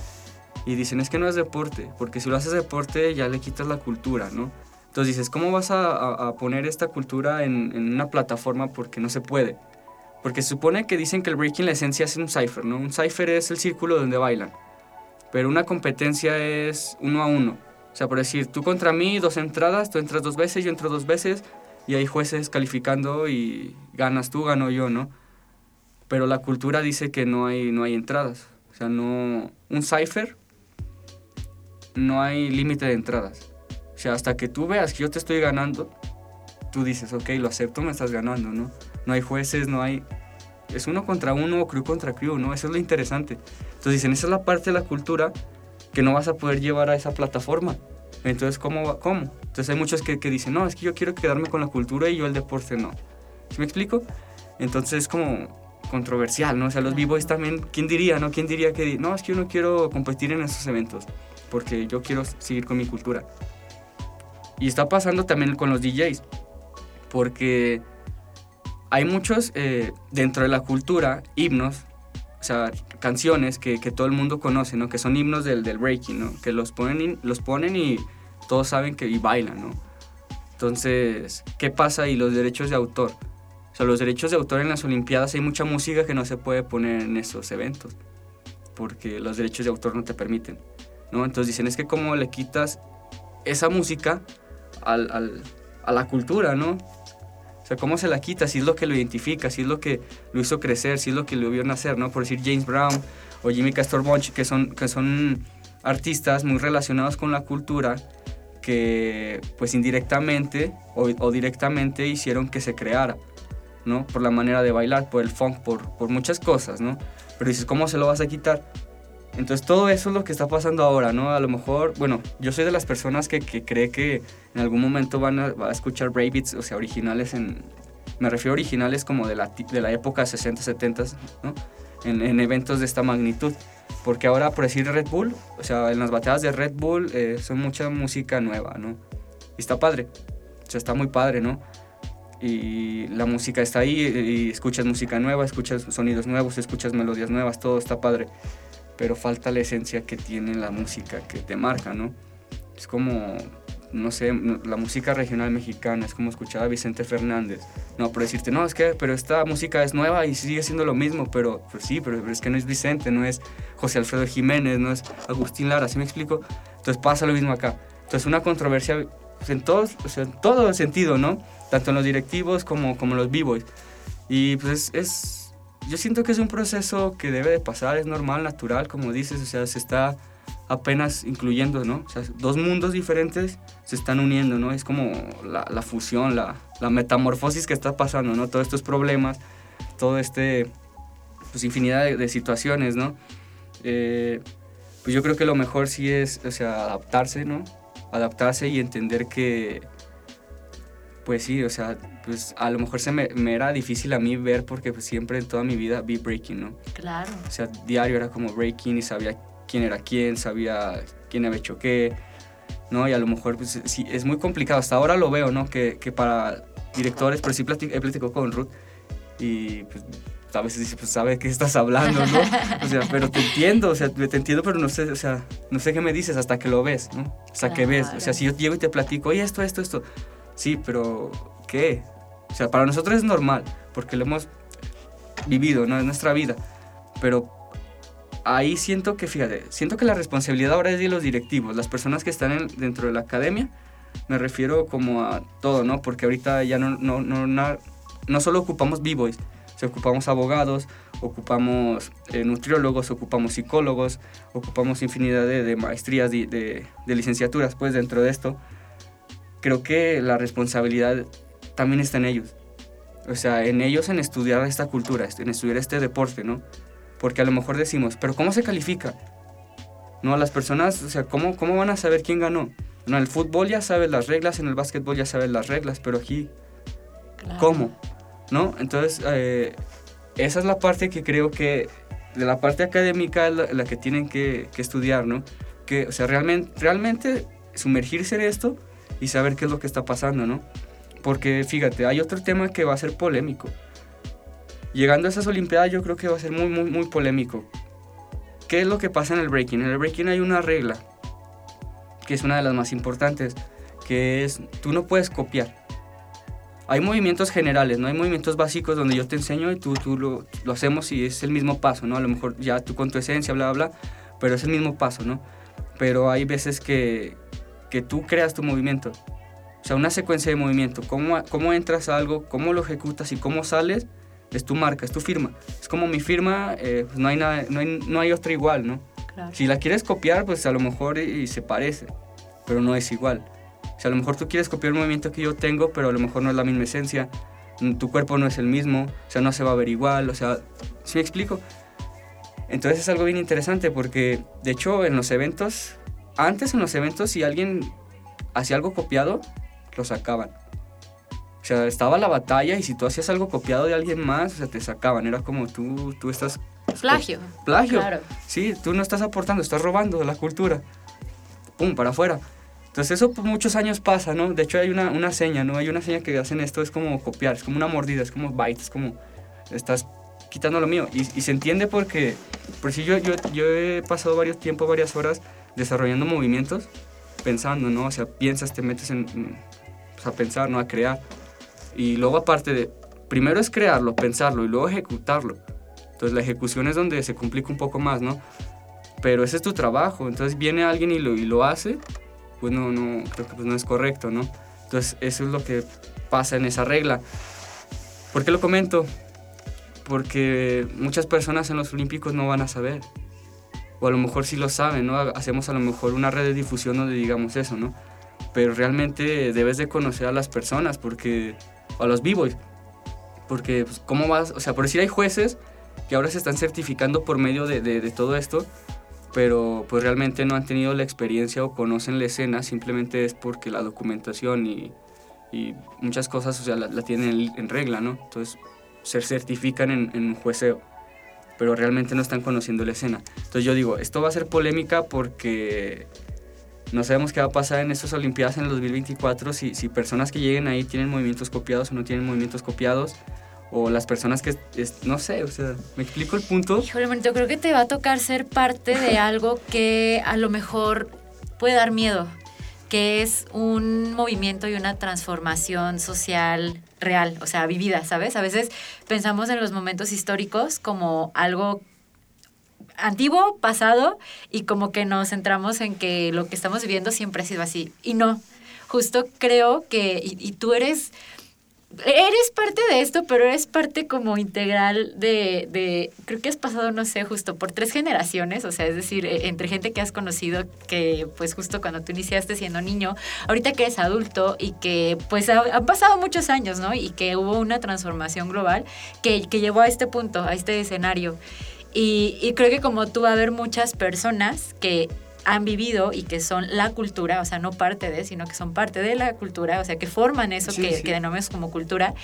Y dicen, es que no es deporte, porque si lo haces deporte ya le quitas la cultura, ¿no? Entonces dices, ¿cómo vas a, poner esta cultura en, una plataforma? Porque no se puede. Porque se supone que dicen que el breaking la esencia es un cipher, ¿no? Un cipher es el círculo donde bailan. Pero una competencia es uno a uno. O sea, por decir, tú contra mí, dos entradas, tú entras dos veces, yo entro dos veces, y hay jueces calificando y ganas tú, gano yo, ¿no? Pero la cultura dice que no hay, no hay entradas. O sea, no... Un cipher, no hay límite de entradas. Sea, hasta que tú veas que yo te estoy ganando, tú dices, ok, lo acepto, me estás ganando, ¿no? No hay jueces, no hay... Es uno contra uno o crew contra crew, ¿no? Eso es lo interesante. Entonces dicen, esa es la parte de la cultura que no vas a poder llevar a esa plataforma. Entonces, ¿cómo? ¿cómo? Entonces hay muchos que, que dicen, no, es que yo quiero quedarme con la cultura y yo el deporte no. ¿Sí me explico? Entonces es como controversial, ¿no? O sea, los b-boys también, ¿quién diría, no? ¿Quién diría que, no, es que yo no quiero competir en esos eventos porque yo quiero seguir con mi cultura? Y está pasando también con los DJs, porque hay muchos eh, dentro de la cultura himnos, o sea, canciones que, que, todo el mundo conoce, ¿no? Que son himnos del, del breaking, ¿no? Que los ponen, los ponen y todos saben que y bailan, ¿no? Entonces, ¿qué pasa y los derechos de autor? O sea, los derechos de autor en las Olimpiadas hay mucha música que no se puede poner en esos eventos, porque los derechos de autor no te permiten, ¿no? Entonces dicen, es que cómo le quitas esa música a la cultura, ¿no? O sea, ¿cómo se la quita? Si es lo que lo identifica, si es lo que lo hizo crecer, si es lo que lo vio nacer, ¿no? Por decir James Brown o Jimmy Castor Bunch, que son, que son artistas muy relacionados con la cultura, que pues indirectamente o, o directamente hicieron que se creara. ¿no? Por la manera de bailar, por el funk, por, por muchas cosas, ¿no? Pero dices, ¿cómo se lo vas a quitar? Entonces todo eso es lo que está pasando ahora, ¿no? A lo mejor, bueno, yo soy de las personas que, que cree que en algún momento van a, a escuchar breakbeats, o sea, originales en... Me refiero a originales como de la, de la época 60, 70, ¿no? En, en, eventos de esta magnitud. Porque ahora, por decir Red Bull, o sea, en las batallas de Red Bull eh, son mucha música nueva, ¿no? Y está padre. O sea, está muy padre, ¿no? y la música está ahí y escuchas música nueva, escuchas sonidos nuevos, escuchas melodías nuevas, todo está padre, pero falta la esencia que tiene la música que te marca, ¿no? Es como, no sé, la música regional mexicana, es como escuchar a Vicente Fernández, no, por decirte, no, es que, pero esta música es nueva y sigue siendo lo mismo, pero pues sí, pero, pero es que no es Vicente, no es José Alfredo Jiménez, no es Agustín Lara, ¿sí me explico? Entonces pasa lo mismo acá. Entonces una controversia en, todos, o sea, en todo sentido, ¿no? Tanto en los directivos como, como los b-boys. Y pues es, yo siento que es un proceso que debe de pasar, es normal, natural, como dices, o sea, se está apenas incluyendo, ¿no? O sea, dos mundos diferentes se están uniendo, ¿no? Es como la, la fusión, la, la, metamorfosis que está pasando, ¿no? Todos estos problemas, todo este, pues infinidad de, de situaciones, ¿no? Eh, pues yo creo que lo mejor sí es, o sea, adaptarse, ¿no? adaptarse y entender que, pues sí, o sea, pues a lo mejor se me, me, era difícil a mí ver porque pues siempre en toda mi vida vi breaking, ¿no? Claro. O sea, diario era como breaking y sabía quién era quién, sabía quién había hecho qué, ¿no? Y a lo mejor pues sí, es muy complicado. Hasta ahora lo veo, ¿no? Que, que para directores, pero sí platico, he platicado con Ruth y pues a veces dice, pues sabe qué estás hablando, ¿no? O sea, pero te entiendo, o sea, te entiendo, pero no sé, o sea, no sé qué me dices hasta que lo ves, ¿no? Hasta claro. que ves, o sea, si yo llego y te platico, oye, esto, esto, esto, sí, pero ¿qué? Sea, para nosotros es normal, porque lo hemos vivido, ¿no? Es nuestra vida, pero ahí siento que, fíjate, siento que la responsabilidad ahora es de los directivos, las personas que están en, dentro de la academia, me refiero como a todo, ¿no? Porque ahorita ya no, no, no, no, no solo ocupamos b-boys, ocupamos abogados, ocupamos eh, nutriólogos, ocupamos psicólogos, ocupamos infinidad de, de maestrías, de, de, de, licenciaturas, pues dentro de esto. Creo que la responsabilidad también está en ellos. O sea, en ellos en estudiar esta cultura, en estudiar este deporte, ¿no? Porque a lo mejor decimos, pero ¿cómo se califica? No, las personas, o sea, ¿cómo, cómo van a saber quién ganó? En el fútbol ya sabes las reglas, en el básquetbol ya sabes las reglas, pero aquí, claro. ¿cómo? ¿no? Entonces, eh, esa es la parte que creo que, de la parte académica, la, la que tienen que, que, estudiar, ¿no? Que, o sea, realmente, realmente sumergirse en esto y saber qué es lo que está pasando, ¿no? Porque, fíjate, hay otro tema que va a ser polémico. Llegando a esas Olimpiadas yo creo que va a ser muy, muy, muy polémico. ¿Qué es lo que pasa en el breaking? En el breaking hay una regla, que es una de las más importantes, que es, tú no puedes copiar. hay movimientos generales, ¿no? Hay movimientos básicos donde yo te enseño y tú, lo, lo hacemos y es el mismo paso, ¿no? A lo mejor ya tú con tu esencia, bla, bla, pero es el mismo paso, ¿no? Pero hay veces que, que tú creas tu movimiento. O sea, una secuencia de movimiento. Cómo, cómo entras a algo, cómo lo ejecutas y cómo sales, es tu marca, es tu firma. Es como mi firma, eh, pues no, hay nada, no, hay, no hay otra igual, ¿no? Si la quieres copiar, pues a lo mejor y, se parece, pero no es igual. O sea, a lo mejor tú quieres copiar el movimiento que yo tengo, pero a lo mejor no es la misma esencia. Tu cuerpo no es el mismo, o sea, no se va a ver igual, o sea, ¿sí me explico? Entonces es algo bien interesante porque, de hecho, en los eventos, antes en los eventos, si alguien hacía algo copiado, lo sacaban. O sea, estaba la batalla y si tú hacías algo copiado de alguien más, o sea, te sacaban. Era como tú, tú estás... Plagio. Plagio. Claro. Sí, tú no estás aportando, estás robando de la cultura. Pum, para afuera. Entonces eso por muchos años pasa, ¿no? De hecho hay una, una seña, ¿no? Hay una seña que hacen esto, es como copiar, es como una mordida, es como bite, es como estás quitando lo mío. Y, se entiende porque, por si yo, yo, yo he pasado varios tiempos, varias horas desarrollando movimientos, pensando, ¿no? O sea, piensas, te metes en, a pensar, ¿no? A crear. Y luego aparte de, primero es crearlo, pensarlo y luego ejecutarlo. Entonces la ejecución es donde se complica un poco más, ¿no? Pero ese es tu trabajo. Entonces viene alguien y lo, y lo hace, pues no, no, creo que pues no es correcto, ¿no? Entonces eso es lo que pasa en esa regla. ¿Por qué lo comento? porque muchas personas en los Olímpicos no van a saber. O a lo mejor sí lo saben, ¿no? Hacemos a lo mejor una red de difusión donde digamos eso, ¿no? Pero realmente debes de conocer a las personas, porque... a los b-boys. Porque, pues, ¿cómo vas? O sea, por decir, hay jueces que ahora se están certificando por medio de, de, todo esto, pero pues realmente no han tenido la experiencia o conocen la escena, simplemente es porque la documentación y, y muchas cosas, o sea, la, la tienen en regla, ¿no? Entonces, se certifican en, en jueceo, pero realmente no están conociendo la escena. Entonces yo digo, esto va a ser polémica porque no sabemos qué va a pasar en estas Olimpiadas en el 2024 si, si personas que lleguen ahí tienen movimientos copiados o no tienen movimientos copiados o las personas que, no sé, o sea, ¿me explico el punto? Híjole, yo creo que te va a tocar ser parte de algo que a lo mejor puede dar miedo que es un movimiento y una transformación social real, o sea, vivida, ¿sabes? A veces pensamos en los momentos históricos como algo antiguo, pasado, y como que nos centramos en que lo que estamos viviendo siempre ha sido así. Y no, justo creo que, y, tú eres eres parte de esto, pero eres parte como integral de, de, creo que has pasado, no sé, justo por tres generaciones, o sea, es decir, e, entre gente que has conocido que pues justo cuando tú iniciaste siendo niño, ahorita que eres adulto y que pues han pasado muchos años, ¿no? Y que hubo una transformación global que, que llevó a este punto, a este escenario. Y, y creo que como tú va a haber muchas personas que han vivido y que son la cultura, o sea, no parte de, sino que son parte de la cultura, o sea, que forman eso que, que denominamos como cultura,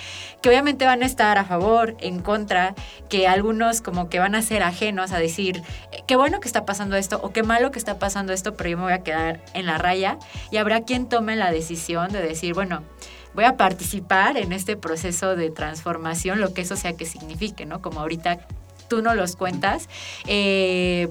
que obviamente van a estar a favor, en contra, que algunos como que van a ser ajenos a decir, qué bueno que está pasando esto o qué malo que está pasando esto, pero yo me voy a quedar en la raya y habrá quien tome la decisión de decir, bueno, voy a participar en este proceso de transformación, lo que eso sea que signifique, ¿no? Como ahorita tú no los cuentas. Eh,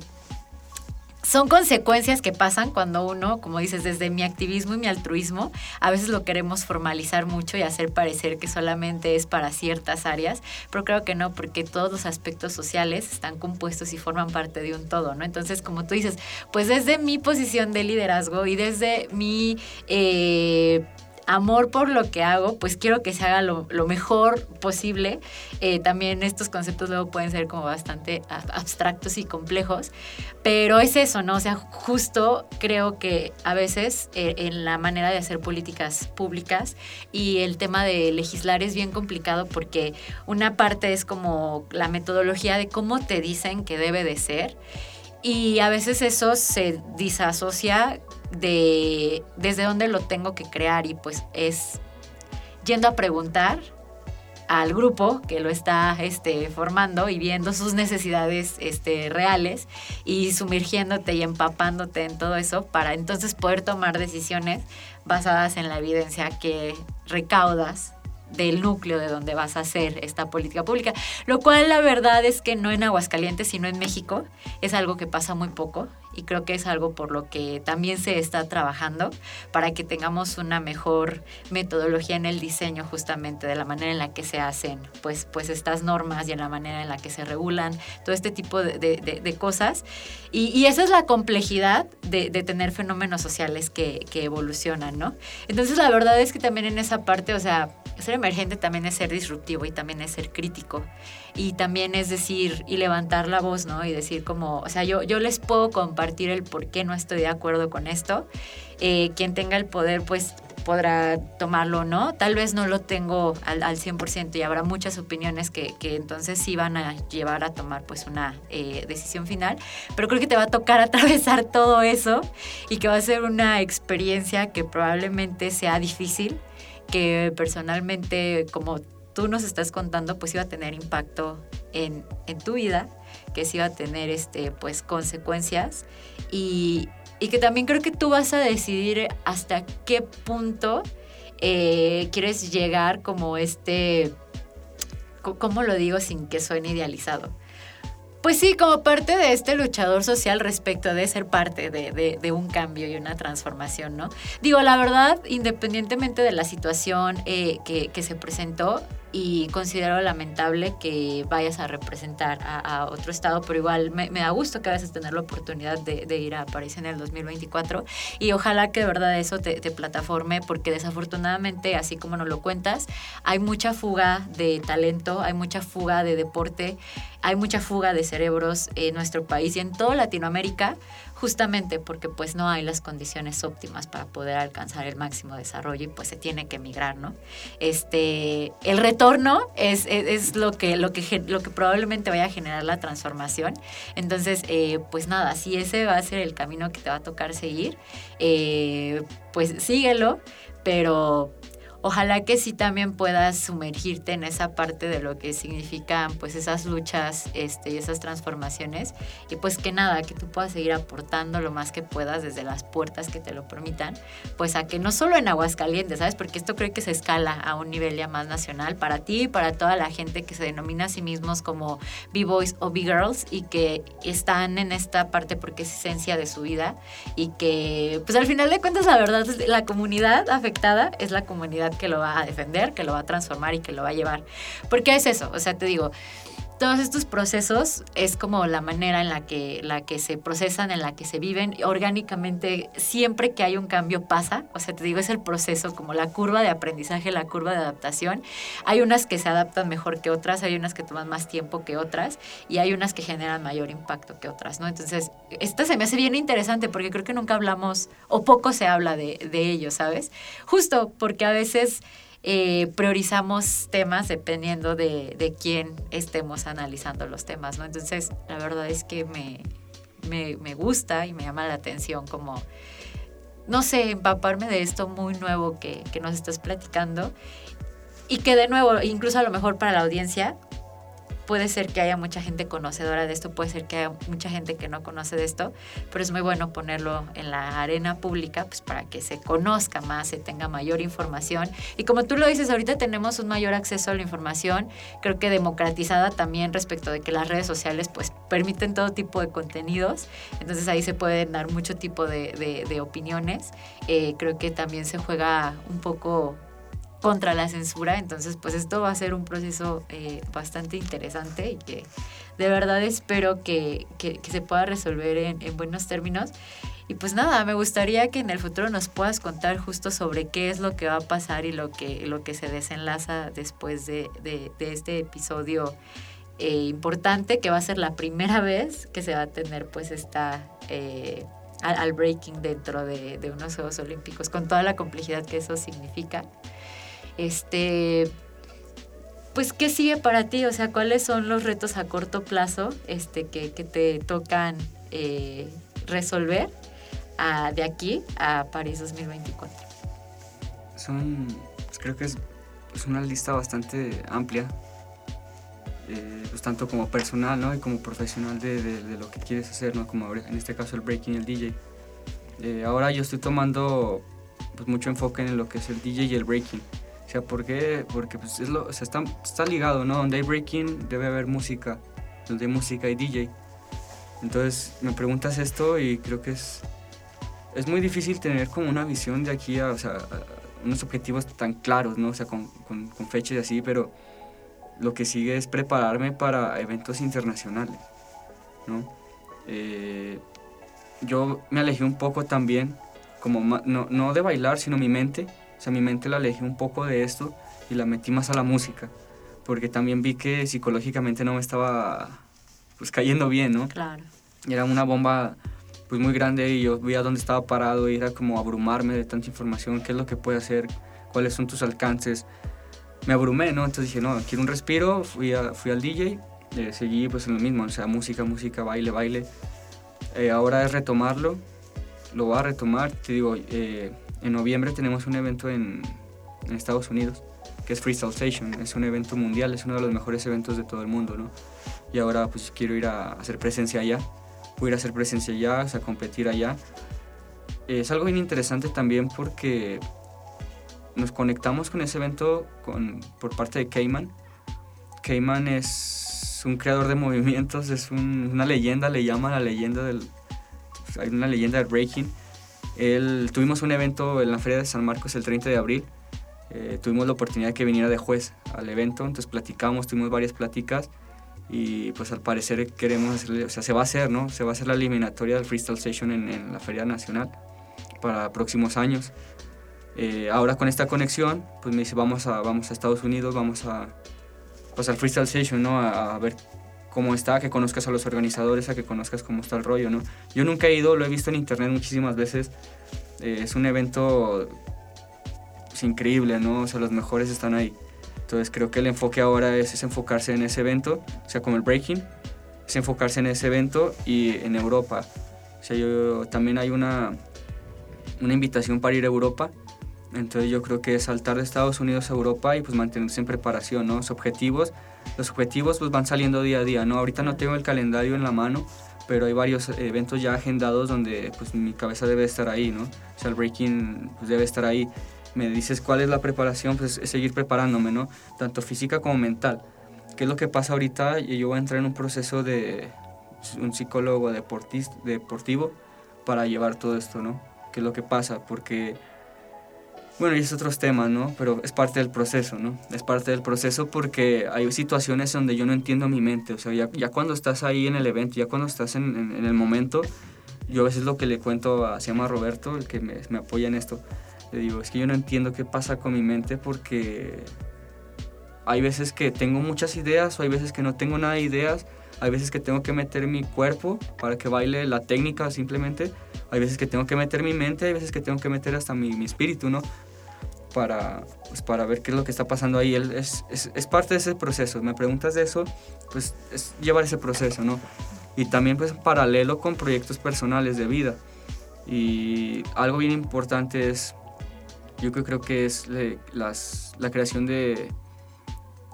son consecuencias que pasan cuando uno, como dices, desde mi activismo y mi altruismo, a veces lo queremos formalizar mucho y hacer parecer que solamente es para ciertas áreas, pero creo que no, porque todos los aspectos sociales están compuestos y forman parte de un todo, ¿no? Entonces, como tú dices, pues desde mi posición de liderazgo y desde mi... Eh, amor por lo que hago, pues quiero que se haga lo, mejor posible. Eh, también estos conceptos luego pueden ser como bastante abstractos y complejos, pero es eso, ¿no? O sea, justo creo que a veces eh, en la manera de hacer políticas públicas y el tema de legislar es bien complicado porque una parte es como la metodología de cómo te dicen que debe de ser y a veces eso se disasocia de desde dónde lo tengo que crear y pues es yendo a preguntar al grupo que lo está este, formando y viendo sus necesidades este, reales y sumergiéndote y empapándote en todo eso para entonces poder tomar decisiones basadas en la evidencia que recaudas del núcleo de donde vas a hacer esta política pública, lo cual la verdad es que no en Aguascalientes, sino en México, es algo que pasa muy poco y creo que es algo por lo que también se está trabajando para que tengamos una mejor metodología en el diseño justamente de la manera en la que se hacen pues, pues estas normas y en la manera en la que se regulan, todo este tipo de, cosas. Y, esa es la complejidad de, tener fenómenos sociales que, que evolucionan, ¿no? Entonces la verdad es que también en esa parte, o sea, ser emergente también es ser disruptivo y también es ser crítico. Y también es decir, y levantar la voz, ¿no? Y decir como, o sea, yo, yo les puedo compartir el por qué no estoy de acuerdo con esto. Eh, quien tenga el poder, pues podrá tomarlo no. Tal vez no lo tengo al, al 100% y habrá muchas opiniones que, que, entonces sí van a llevar a tomar pues una eh, decisión final. Pero creo que te va a tocar atravesar todo eso y que va a ser una experiencia que probablemente sea difícil que personalmente, como tú nos estás contando, pues iba a tener impacto en, tu vida, que sí iba a tener este, pues, consecuencias y, que también creo que tú vas a decidir hasta qué punto eh, quieres llegar como este, ¿cómo lo digo sin que suene idealizado? Pues sí, como parte de este luchador social respecto de ser parte de, un cambio y una transformación, ¿no? Digo, la verdad, independientemente de la situación eh, que, que se presentó, y considero lamentable que vayas a representar a, otro estado, pero igual me, da gusto que vayas a tener la oportunidad de, ir a París en el 2024 y ojalá que de verdad eso te, te, plataforme porque desafortunadamente, así como nos lo cuentas, hay mucha fuga de talento, hay mucha fuga de deporte, hay mucha fuga de cerebros en nuestro país y en toda Latinoamérica justamente porque pues no hay las condiciones óptimas para poder alcanzar el máximo desarrollo y pues se tiene que emigrar, ¿no? Este, el retorno es, es, lo, que, lo, que, lo que probablemente vaya a generar la transformación. Entonces, eh, pues nada, si ese va a ser el camino que te va a tocar seguir, eh, pues síguelo, pero ojalá que sí también puedas sumergirte en esa parte de lo que significan pues esas luchas este, y esas transformaciones y pues que nada, que tú puedas seguir aportando lo más que puedas desde las puertas que te lo permitan, pues a que no solo en Aguascalientes, ¿sabes? Porque esto creo que se escala a un nivel ya más nacional para ti y para toda la gente que se denomina a sí mismos como B-Boys o B-Girls y que están en esta parte porque es esencia de su vida y que pues al final de cuentas la verdad la comunidad afectada es la comunidad que lo va a defender, que lo va a transformar y que lo va a llevar. Porque es eso, o sea, te digo, todos estos procesos es como la manera en la que, la que se procesan, en la que se viven. Orgánicamente, siempre que hay un cambio pasa. O sea, te digo, es el proceso, como la curva de aprendizaje, la curva de adaptación. Hay unas que se adaptan mejor que otras, hay unas que toman más tiempo que otras y hay unas que generan mayor impacto que otras, ¿no? Entonces, esta se me hace bien interesante porque creo que nunca hablamos o poco se habla de, de ello, ¿sabes? Justo porque a veces eh, priorizamos temas dependiendo de, de, quién estemos analizando los temas, ¿no? Entonces, la verdad es que me, me, me gusta y me llama la atención como, no sé, empaparme de esto muy nuevo que, que nos estás platicando y que de nuevo, incluso a lo mejor para la audiencia, puede ser que haya mucha gente conocedora de esto, puede ser que haya mucha gente que no conoce de esto, pero es muy bueno ponerlo en la arena pública pues para que se conozca más, se tenga mayor información. Y como tú lo dices, ahorita tenemos un mayor acceso a la información, creo que democratizada también respecto de que las redes sociales pues permiten todo tipo de contenidos, entonces ahí se pueden dar mucho tipo de, opiniones. Eh, creo que también se juega un poco contra la censura. Entonces, pues esto va a ser un proceso eh, bastante interesante y que de verdad espero que, se pueda resolver en, buenos términos. Y pues nada, me gustaría que en el futuro nos puedas contar justo sobre qué es lo que va a pasar y lo que, lo que se desenlaza después de, este episodio eh, importante, que va a ser la primera vez que se va a tener pues esta... Eh, al, breaking dentro de, de unos Juegos Olímpicos, con toda la complejidad que eso significa. Este, pues, ¿qué sigue para ti? O sea, ¿cuáles son los retos a corto plazo este, que, te tocan eh, resolver de aquí a París 2024? Son, pues, creo que es, una lista bastante amplia, eh, pues tanto como personal ¿no? y como profesional de, lo que quieres hacer, ¿no? como en este caso el breaking el DJ. Eh, ahora yo estoy tomando pues, mucho enfoque en lo que es el DJ y el breaking sea, ¿por qué? Porque pues, es lo, está, está ligado, ¿no? Donde hay breaking debe haber música, donde hay música hay DJ. Entonces me preguntas esto y creo que es, es muy difícil tener como una visión de aquí a, o sea, unos objetivos tan claros, ¿no? O sea, con, con, con fechas y así, pero lo que sigue es prepararme para eventos internacionales, ¿no? Eh, yo me alejé un poco también, como no, no de bailar, sino mi mente, o sea, mi mente la alejé un poco de esto y la metí más a la música, porque también vi que psicológicamente no me estaba pues cayendo bien, ¿no? Claro. Y era una bomba pues muy grande y yo veía dónde estaba parado y era como abrumarme de tanta información, qué es lo que puede hacer, cuáles son tus alcances. Me abrumé, ¿no? Entonces dije, no, quiero un respiro, fui, a, fui al DJ, eh, seguí pues en lo mismo, o sea, música, música, baile, baile. Eh, ahora es retomarlo, lo voy a retomar, te digo, eh, en noviembre tenemos un evento en, Estados Unidos que es Freestyle Station, es un evento mundial, es uno de los mejores eventos de todo el mundo, ¿no? y ahora pues quiero ir a hacer presencia allá. Ir a hacer presencia allá, o competir allá. Es algo bien interesante también porque nos conectamos con ese evento con, por parte de Cayman. Cayman es un creador de movimientos, es una leyenda, le llaman la leyenda del... Hay una leyenda del breaking. Él, tuvimos un evento en la Feria de San Marcos el 30 de abril. Eh, tuvimos la oportunidad de que viniera de juez al evento, entonces platicamos, tuvimos varias pláticas y pues al parecer queremos hacerle, o sea, se va a hacer, ¿no? Se va a hacer la eliminatoria del Freestyle Station en, en la Feria Nacional para próximos años. Eh, ahora con esta conexión, pues me dice, vamos a, vamos a Estados Unidos, vamos a, pues al Freestyle Station, ¿no? A, ver cómo está, que conozcas a los organizadores, a que conozcas cómo está el rollo, ¿no? Yo nunca he ido, lo he visto en internet muchísimas veces. Eh, es un evento pues, increíble, ¿no? O sea, los mejores están ahí. Entonces creo que el enfoque ahora es, enfocarse en ese evento, o sea, como el breaking, es enfocarse en ese evento y en Europa. O sea, yo, también hay una, una invitación para ir a Europa. Entonces yo creo que saltar de Estados Unidos a Europa y pues mantenerse en preparación, ¿no? Los objetivos, los objetivos pues van saliendo día a día, ¿no? Ahorita no tengo el calendario en la mano, pero hay varios eventos ya agendados donde pues mi cabeza debe estar ahí, ¿no? O sea, el breaking pues debe estar ahí me dices cuál es la preparación, pues es seguir preparándome, ¿no? Tanto física como mental. ¿Qué es lo que pasa ahorita? Yo voy a entrar en un proceso de un psicólogo deportista, deportivo para llevar todo esto, ¿no? ¿Qué es lo que pasa? Porque, bueno, y es otros temas, ¿no? Pero es parte del proceso, ¿no? Es parte del proceso porque hay situaciones donde yo no entiendo mi mente. O sea, ya, ya cuando estás ahí en el evento, ya cuando estás en, en, el momento, yo a veces lo que le cuento a, se llama Roberto, el que me, me apoya en esto, le digo, es que yo no entiendo qué pasa con mi mente porque hay veces que tengo muchas ideas o hay veces que no tengo nada de ideas. Hay veces que tengo que meter mi cuerpo para que baile la técnica simplemente. Hay veces que tengo que meter mi mente, hay veces que tengo que meter hasta mi, mi espíritu, ¿no? Para, pues para ver qué es lo que está pasando ahí. Él es, es, es, parte de ese proceso. Me preguntas de eso, pues es llevar ese proceso, ¿no? Y también pues paralelo con proyectos personales de vida. Y algo bien importante es yo creo que es las, la creación de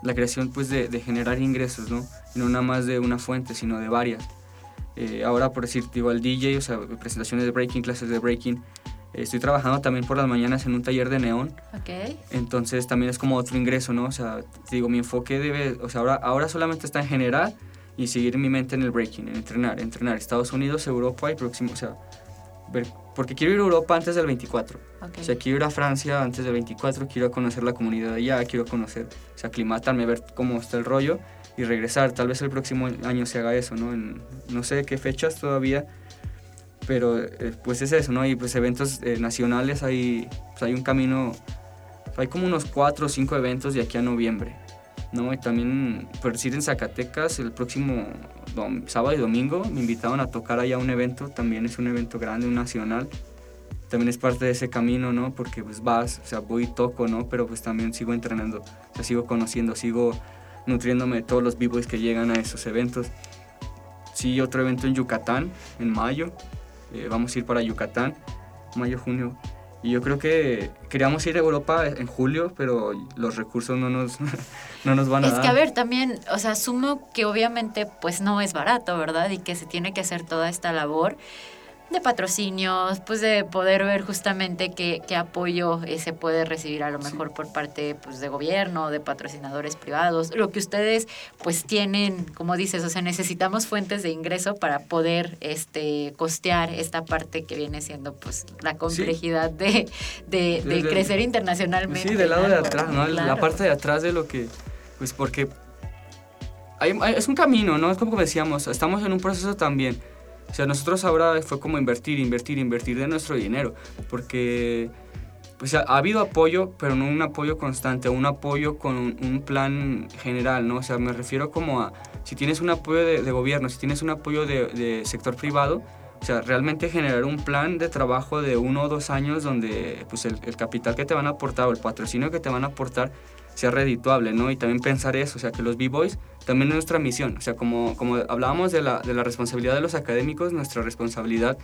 la creación pues de, de, generar ingresos, ¿no? No nada más de una fuente, sino de varias. Eh, ahora, por decir, digo, al DJ, o sea, presentaciones de breaking, clases de breaking. Eh, estoy trabajando también por las mañanas en un taller de neón. Ok. Entonces también es como otro ingreso, ¿no? O sea, digo, mi enfoque debe, o sea, ahora, ahora solamente está en generar y seguir mi mente en el breaking, en entrenar, entrenar. Estados Unidos, Europa y próximo, o sea, ver porque quiero ir a Europa antes del 24. O sea, quiero ir a Francia antes del 24, quiero conocer la comunidad allá, quiero conocer, o sea, aclimatarme, ver cómo está el rollo y regresar. Tal vez el próximo año se haga eso, ¿no? En, no sé qué fechas todavía, pero eh, pues es eso, ¿no? Y pues eventos eh, nacionales, hay, pues hay un camino, hay como unos cuatro o cinco eventos de aquí a noviembre. ¿no? Y también, por decir, en Zacatecas, el próximo sábado y domingo me invitaron a tocar allá un evento, también es un evento grande, un nacional. También es parte de ese camino, ¿no? Porque pues vas, o sea, voy y toco, ¿no? Pero pues también sigo entrenando, o sea, sigo conociendo, sigo nutriéndome de todos los b-boys que llegan a esos eventos. Sí, otro evento en Yucatán, en mayo. Eh, vamos a ir para Yucatán, mayo, junio. Y yo creo que queríamos ir a Europa en julio, pero los recursos no nos, no nos van a es dar. Es que, a ver, también, o sea, asumo que obviamente pues no es barato, ¿verdad? Y que se tiene que hacer toda esta labor. De patrocinios, pues de poder ver justamente qué, qué apoyo eh, se puede recibir a lo mejor por parte pues, de gobierno, de patrocinadores privados, lo que ustedes pues tienen, como dices, o sea, necesitamos fuentes de ingreso para poder este, costear esta parte que viene siendo pues la complejidad de, de, crecer internacionalmente. Sí, del lado de atrás, ¿no? La parte de atrás de lo que, pues porque es un camino, ¿no? Es como decíamos, estamos en un proceso también o sea, nosotros ahora fue como invertir, invertir, invertir de nuestro dinero, porque pues ha, habido apoyo, pero no un apoyo constante, un apoyo con un, plan general, ¿no? O sea, me refiero como a, si tienes un apoyo de, gobierno, si tienes un apoyo de, sector privado, o sea, realmente generar un plan de trabajo de uno o dos años donde pues el, el capital que te van a aportar o el patrocinio que te van a aportar sea redituable, ¿no? Y también pensar eso, o sea, que los B-Boys también es nuestra misión, o sea, como, como hablábamos de la, de la responsabilidad de los académicos, nuestra responsabilidad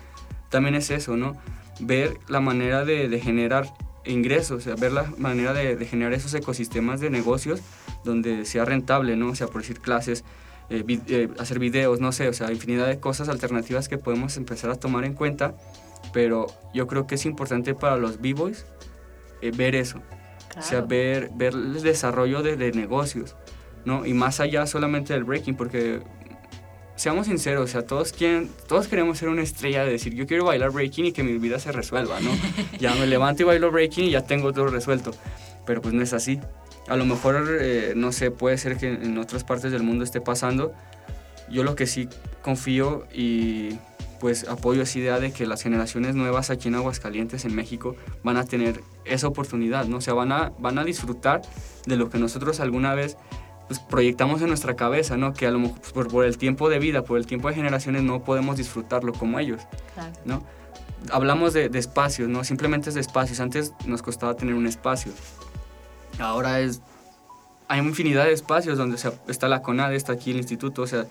también es eso, ¿no? Ver la manera de, de generar ingresos, o sea, ver la manera de, de, generar esos ecosistemas de negocios donde sea rentable, ¿no? O sea, por decir clases, eh, eh, hacer videos, no sé, o sea, infinidad de cosas alternativas que podemos empezar a tomar en cuenta, pero yo creo que es importante para los B-Boys eh, ver eso, o sea, ver, ver el desarrollo de, de, negocios, ¿no? Y más allá solamente del breaking, porque seamos sinceros, o sea, todos, quieren, todos queremos ser una estrella de decir, yo quiero bailar breaking y que mi vida se resuelva, ¿no? ya me levanto y bailo breaking y ya tengo todo resuelto. Pero pues no es así. A lo mejor, eh, no sé, puede ser que en otras partes del mundo esté pasando. Yo lo que sí confío y pues apoyo esa idea de que las generaciones nuevas aquí en Aguascalientes, en México, van a tener esa oportunidad, ¿no? O sea, van a, van a disfrutar de lo que nosotros alguna vez pues, proyectamos en nuestra cabeza, ¿no? Que a lo mejor pues, por, el tiempo de vida, por el tiempo de generaciones, no podemos disfrutarlo como ellos, ¿no? Hablamos de, de, espacios, ¿no? Simplemente es de espacios. Antes nos costaba tener un espacio. Ahora es... Hay infinidad de espacios donde está la CONADE, está aquí el instituto, o sea,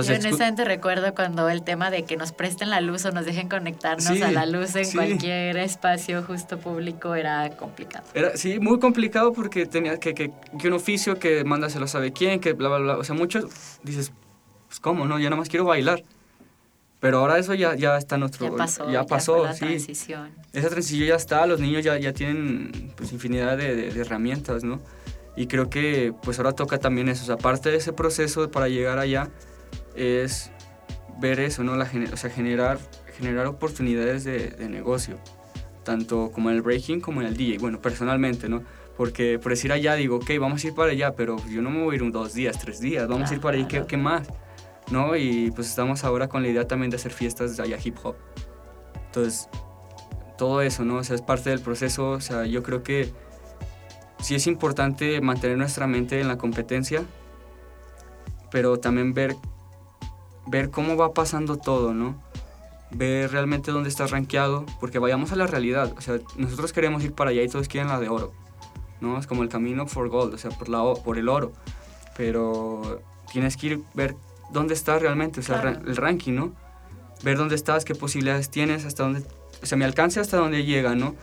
entonces, Yo honestamente recuerdo cuando el tema de que nos presten la luz o nos dejen conectarnos a la luz en cualquier espacio justo público era complicado. Era, sí, muy complicado porque tenía que, que, que un oficio que mándaselo sabe quién, que bla, bla, bla. O sea, muchos dices, pues cómo, ¿no? Yo nada más quiero bailar. Pero ahora eso ya, ya está en otro... Ya pasó, ya pasó, sí. transición. Esa transición ya está, los niños ya, ya tienen pues infinidad de, de, herramientas, ¿no? Y creo que pues ahora toca también eso, o sea, aparte de ese proceso para llegar allá, es ver eso, ¿no? La, o sea, generar, generar oportunidades de, de, negocio, tanto como en el breaking como en el DJ. Bueno, personalmente, ¿no? Porque por decir allá digo, ok, vamos a ir para allá, pero yo no me voy a ir un dos días, tres días, vamos a ir para ahí, ¿qué, ¿qué, más? ¿No? Y pues estamos ahora con la idea también de hacer fiestas de allá hip hop. Entonces, todo eso, ¿no? O sea, es parte del proceso, o sea, yo creo que sí es importante mantener nuestra mente en la competencia, pero también ver ver cómo va pasando todo, ¿no? Ver realmente dónde estás rankeado, porque vayamos a la realidad. O sea, nosotros queremos ir para allá y todos quieren la de oro, ¿no? Es como el camino for gold, o sea, por, la, por el oro. Pero tienes que ir ver dónde estás realmente, o sea, el ranking, ¿no? Ver dónde estás, qué posibilidades tienes, hasta dónde, o sea, mi alcance hasta dónde llega, ¿no?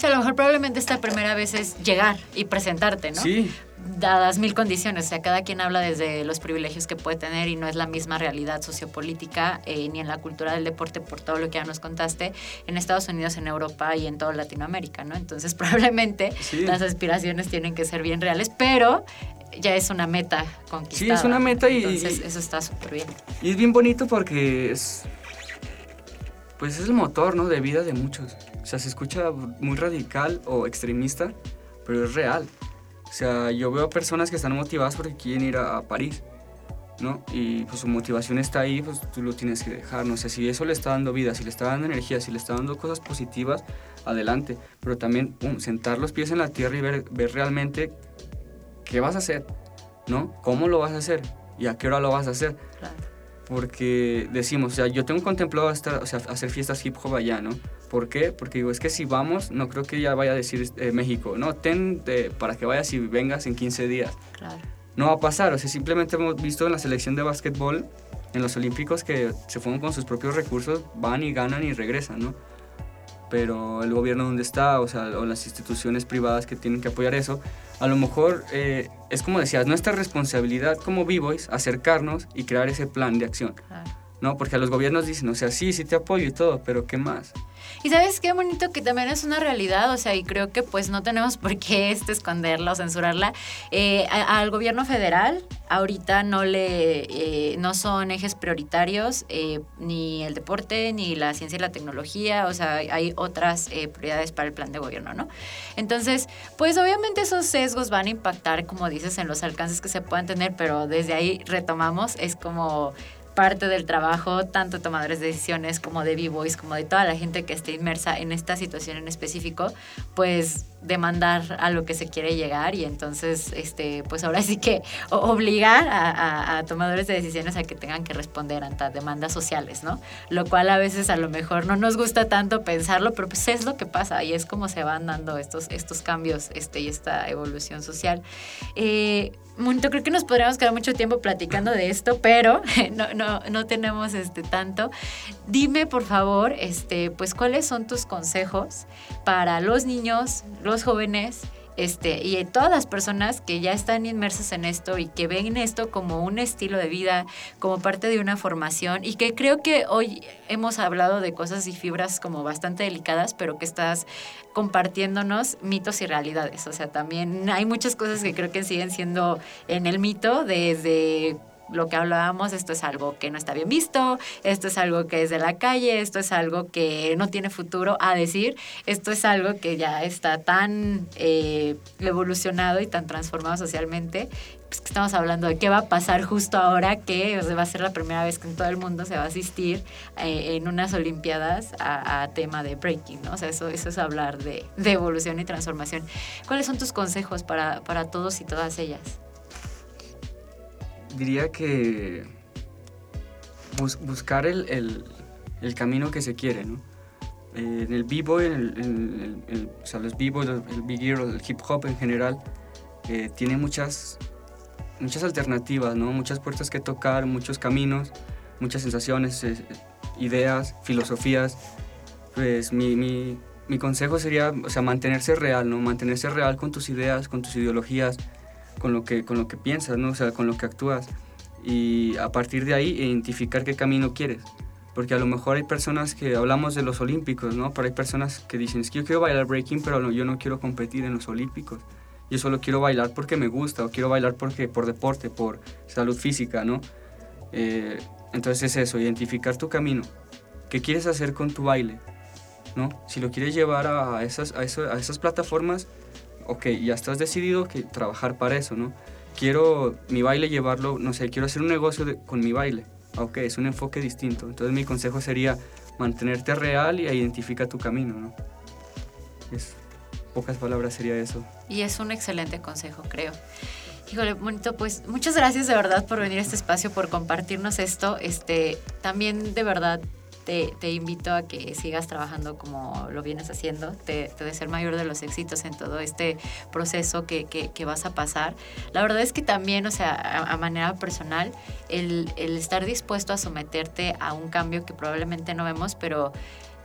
Sí, a lo mejor probablemente esta primera vez es llegar y presentarte, ¿no? Sí. Dadas mil condiciones, o sea, cada quien habla desde los privilegios que puede tener y no es la misma realidad sociopolítica eh, ni en la cultura del deporte por todo lo que ya nos contaste en Estados Unidos, en Europa y en toda Latinoamérica, ¿no? Entonces probablemente las aspiraciones tienen que ser bien reales, pero ya es una meta conquistada. Sí, es una meta y... Entonces eso está súper bien. Y es bien bonito porque es... Pues es el motor, ¿no? De vida de muchos. O sea, se escucha muy radical o extremista, pero es real. O sea, yo veo a personas que están motivadas porque quieren ir a, París, ¿no? Y pues su motivación está ahí, pues tú lo tienes que dejar, no sé, si eso le está dando vida, si le está dando energía, si le está dando cosas positivas, adelante. Pero también sentar los pies en la tierra y ver, ver realmente qué vas a hacer, ¿no? ¿Cómo lo vas a hacer? ¿Y a qué hora lo vas a hacer? Claro porque decimos, o sea, yo tengo contemplado estar, o sea, hacer fiestas hip hop allá, ¿no? ¿Por qué? Porque digo, es que si vamos, no creo que ya vaya a decir eh, México, no, ten para que vayas y vengas en 15 días. Claro. No va a pasar, o sea, simplemente hemos visto en la selección de básquetbol, en los Olímpicos, que se fueron con sus propios recursos, van y ganan y regresan, ¿no? Pero el gobierno donde está, o sea, o las instituciones privadas que tienen que apoyar eso, a lo mejor eh, es como decías, nuestra responsabilidad como B-Boys acercarnos y crear ese plan de acción. ¿no? Porque a los gobiernos dicen, o sea, sí, sí te apoyo y todo, pero ¿qué más? Y sabes qué bonito que también es una realidad, o sea, y creo que pues no tenemos por qué este esconderla o censurarla. Eh, al gobierno federal ahorita no le eh, no son ejes prioritarios eh, ni el deporte ni la ciencia y la tecnología, o sea, hay otras prioridades para el plan de gobierno, ¿no? Entonces, pues obviamente esos sesgos van a impactar, como dices, en los alcances que se puedan tener, pero desde ahí retomamos, es como parte del trabajo, tanto tomadores de decisiones como de B-Boys, como de toda la gente que esté inmersa en esta situación en específico, pues demandar a lo que se quiere llegar y entonces, este, pues ahora sí que obligar a, tomadores de decisiones a que tengan que responder ante demandas sociales, ¿no? Lo cual a veces a lo mejor no nos gusta tanto pensarlo, pero pues es lo que pasa y es como se van dando estos, estos cambios este, y esta evolución social. Eh, creo que nos podríamos quedar mucho tiempo platicando de esto, pero no, no, no tenemos este tanto. Dime, por favor, este, pues, ¿cuáles son tus consejos para los niños, los jóvenes este, y todas las personas que ya están inmersas en esto y que ven esto como un estilo de vida, como parte de una formación y que creo que hoy hemos hablado de cosas y fibras como bastante delicadas, pero que estás compartiéndonos mitos y realidades. O sea, también hay muchas cosas que creo que siguen siendo en el mito desde lo que hablábamos, esto es algo que no está bien visto, esto es algo que es de la calle, esto es algo que no tiene futuro, a decir, esto es algo que ya está tan eh, evolucionado y tan transformado socialmente, pues que estamos hablando de qué va a pasar justo ahora que va a ser la primera vez que en todo el mundo se va a asistir eh, en unas Olimpiadas a, tema de breaking, ¿no? O sea, eso, eso es hablar de, de evolución y transformación. ¿Cuáles son tus consejos para, para todos y todas ellas? Diría que buscar el, camino que se quiere, ¿no? Eh, en el b-boy, o sea, los b-boys, el big ear, el hip hop en general, eh, tiene muchas, muchas alternativas, ¿no? Muchas puertas que tocar, muchos caminos, muchas sensaciones, eh, ideas, filosofías. Pues mi, mi, mi, consejo sería, o sea, mantenerse real, ¿no? Mantenerse real con tus ideas, con tus ideologías, con lo que, con lo que piensas, ¿no? O sea, con lo que actúas. Y a partir de ahí identificar qué camino quieres. Porque a lo mejor hay personas que hablamos de los olímpicos, ¿no? Pero hay personas que dicen, es que yo quiero bailar breaking, pero yo no quiero competir en los olímpicos. Yo solo quiero bailar porque me gusta, o quiero bailar porque, por deporte, por salud física, ¿no? Eh, entonces es eso, identificar tu camino. ¿Qué quieres hacer con tu baile? ¿No? Si lo quieres llevar a esas, a esas plataformas, ok, ya estás decidido que trabajar para eso, ¿no? Quiero mi baile llevarlo, no sé, quiero hacer un negocio con mi baile. Ok, es un enfoque distinto. Entonces mi consejo sería mantenerte real y identifica tu camino, ¿no? Es, pocas palabras sería eso. Y es un excelente consejo, creo. Híjole, bonito, pues muchas gracias de verdad por venir a este espacio, por compartirnos esto. Este, también de verdad te, invito a que sigas trabajando como lo vienes haciendo, te, te ser mayor de los éxitos en todo este proceso que, que, vas a pasar. La verdad es que también, o sea, a, manera personal, el, el estar dispuesto a someterte a un cambio que probablemente no vemos, pero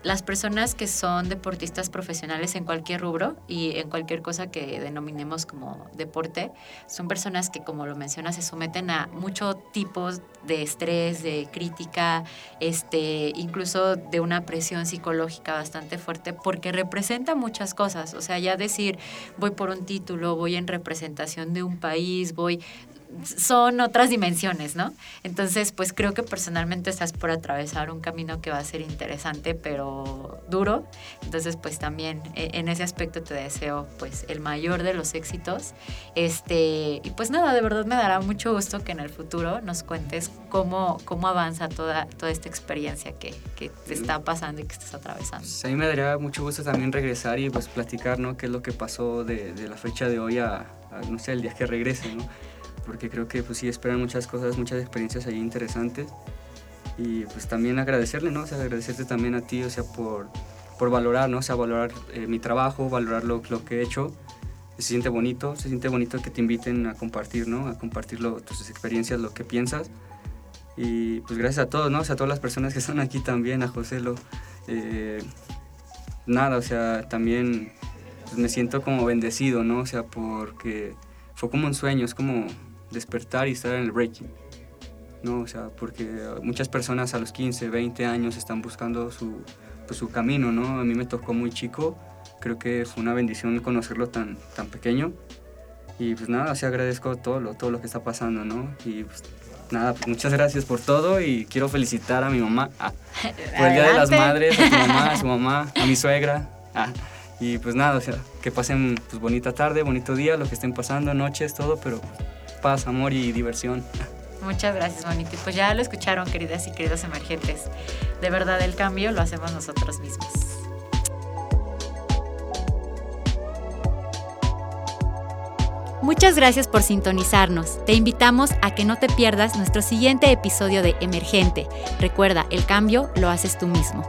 las personas que son deportistas profesionales en cualquier rubro y en cualquier cosa que denominemos como deporte, son personas que, como lo mencionas, se someten a muchos tipos de estrés, de crítica, este, incluso de una presión psicológica bastante fuerte, porque representa muchas cosas. O sea, ya decir, voy por un título, voy en representación de un país, voy son otras dimensiones, ¿no? Entonces, pues creo que personalmente estás por atravesar un camino que va a ser interesante, pero duro. Entonces, pues también e, en ese aspecto te deseo pues el mayor de los éxitos. Este, y pues nada, de verdad me dará mucho gusto que en el futuro nos cuentes cómo, cómo avanza toda, toda esta experiencia que, que te está pasando y que estás atravesando. Pues a mí me daría mucho gusto también regresar y pues platicar, ¿no? Qué es lo que pasó de, de la fecha de hoy a, a, no sé, el día que regrese, ¿no? Porque creo que pues sí esperan muchas cosas, muchas experiencias ahí interesantes y pues también agradecerle, ¿no? Sea, agradecerte también a ti, o sea, por, por valorar, ¿no? Sea, valorar eh, mi trabajo, valorar lo, lo, que he hecho. Se siente bonito, se siente bonito que te inviten a compartir, ¿no? A compartir tus experiencias, lo que piensas. Y pues gracias a todos, ¿no? Sea, a todas las personas que están aquí también, a José Lo. Eh, nada, o sea, también pues, me siento como bendecido, ¿no? O sea, porque fue como un sueño, es como despertar y estar en el breaking. ¿no? O sea, porque muchas personas a los 15, 20 años están buscando su, pues, su camino, ¿no? A mí me tocó muy chico, creo que fue una bendición conocerlo tan, tan pequeño. Y pues nada, así agradezco todo lo, todo lo que está pasando, ¿no? Y pues nada, pues muchas gracias por todo y quiero felicitar a mi mamá ah, por el Día de las Madres, a mi mamá, a su mamá, a mi suegra. Ah, y pues nada, o sea, que pasen pues bonita tarde, bonito día, lo que estén pasando, noches, todo, pero paz, amor y diversión. Muchas gracias, Bonito. Pues ya lo escucharon, queridas y queridos emergentes. De verdad, el cambio lo hacemos nosotros mismos. Muchas gracias por sintonizarnos. Te invitamos a que no te pierdas nuestro siguiente episodio de Emergente. Recuerda, el cambio lo haces tú mismo.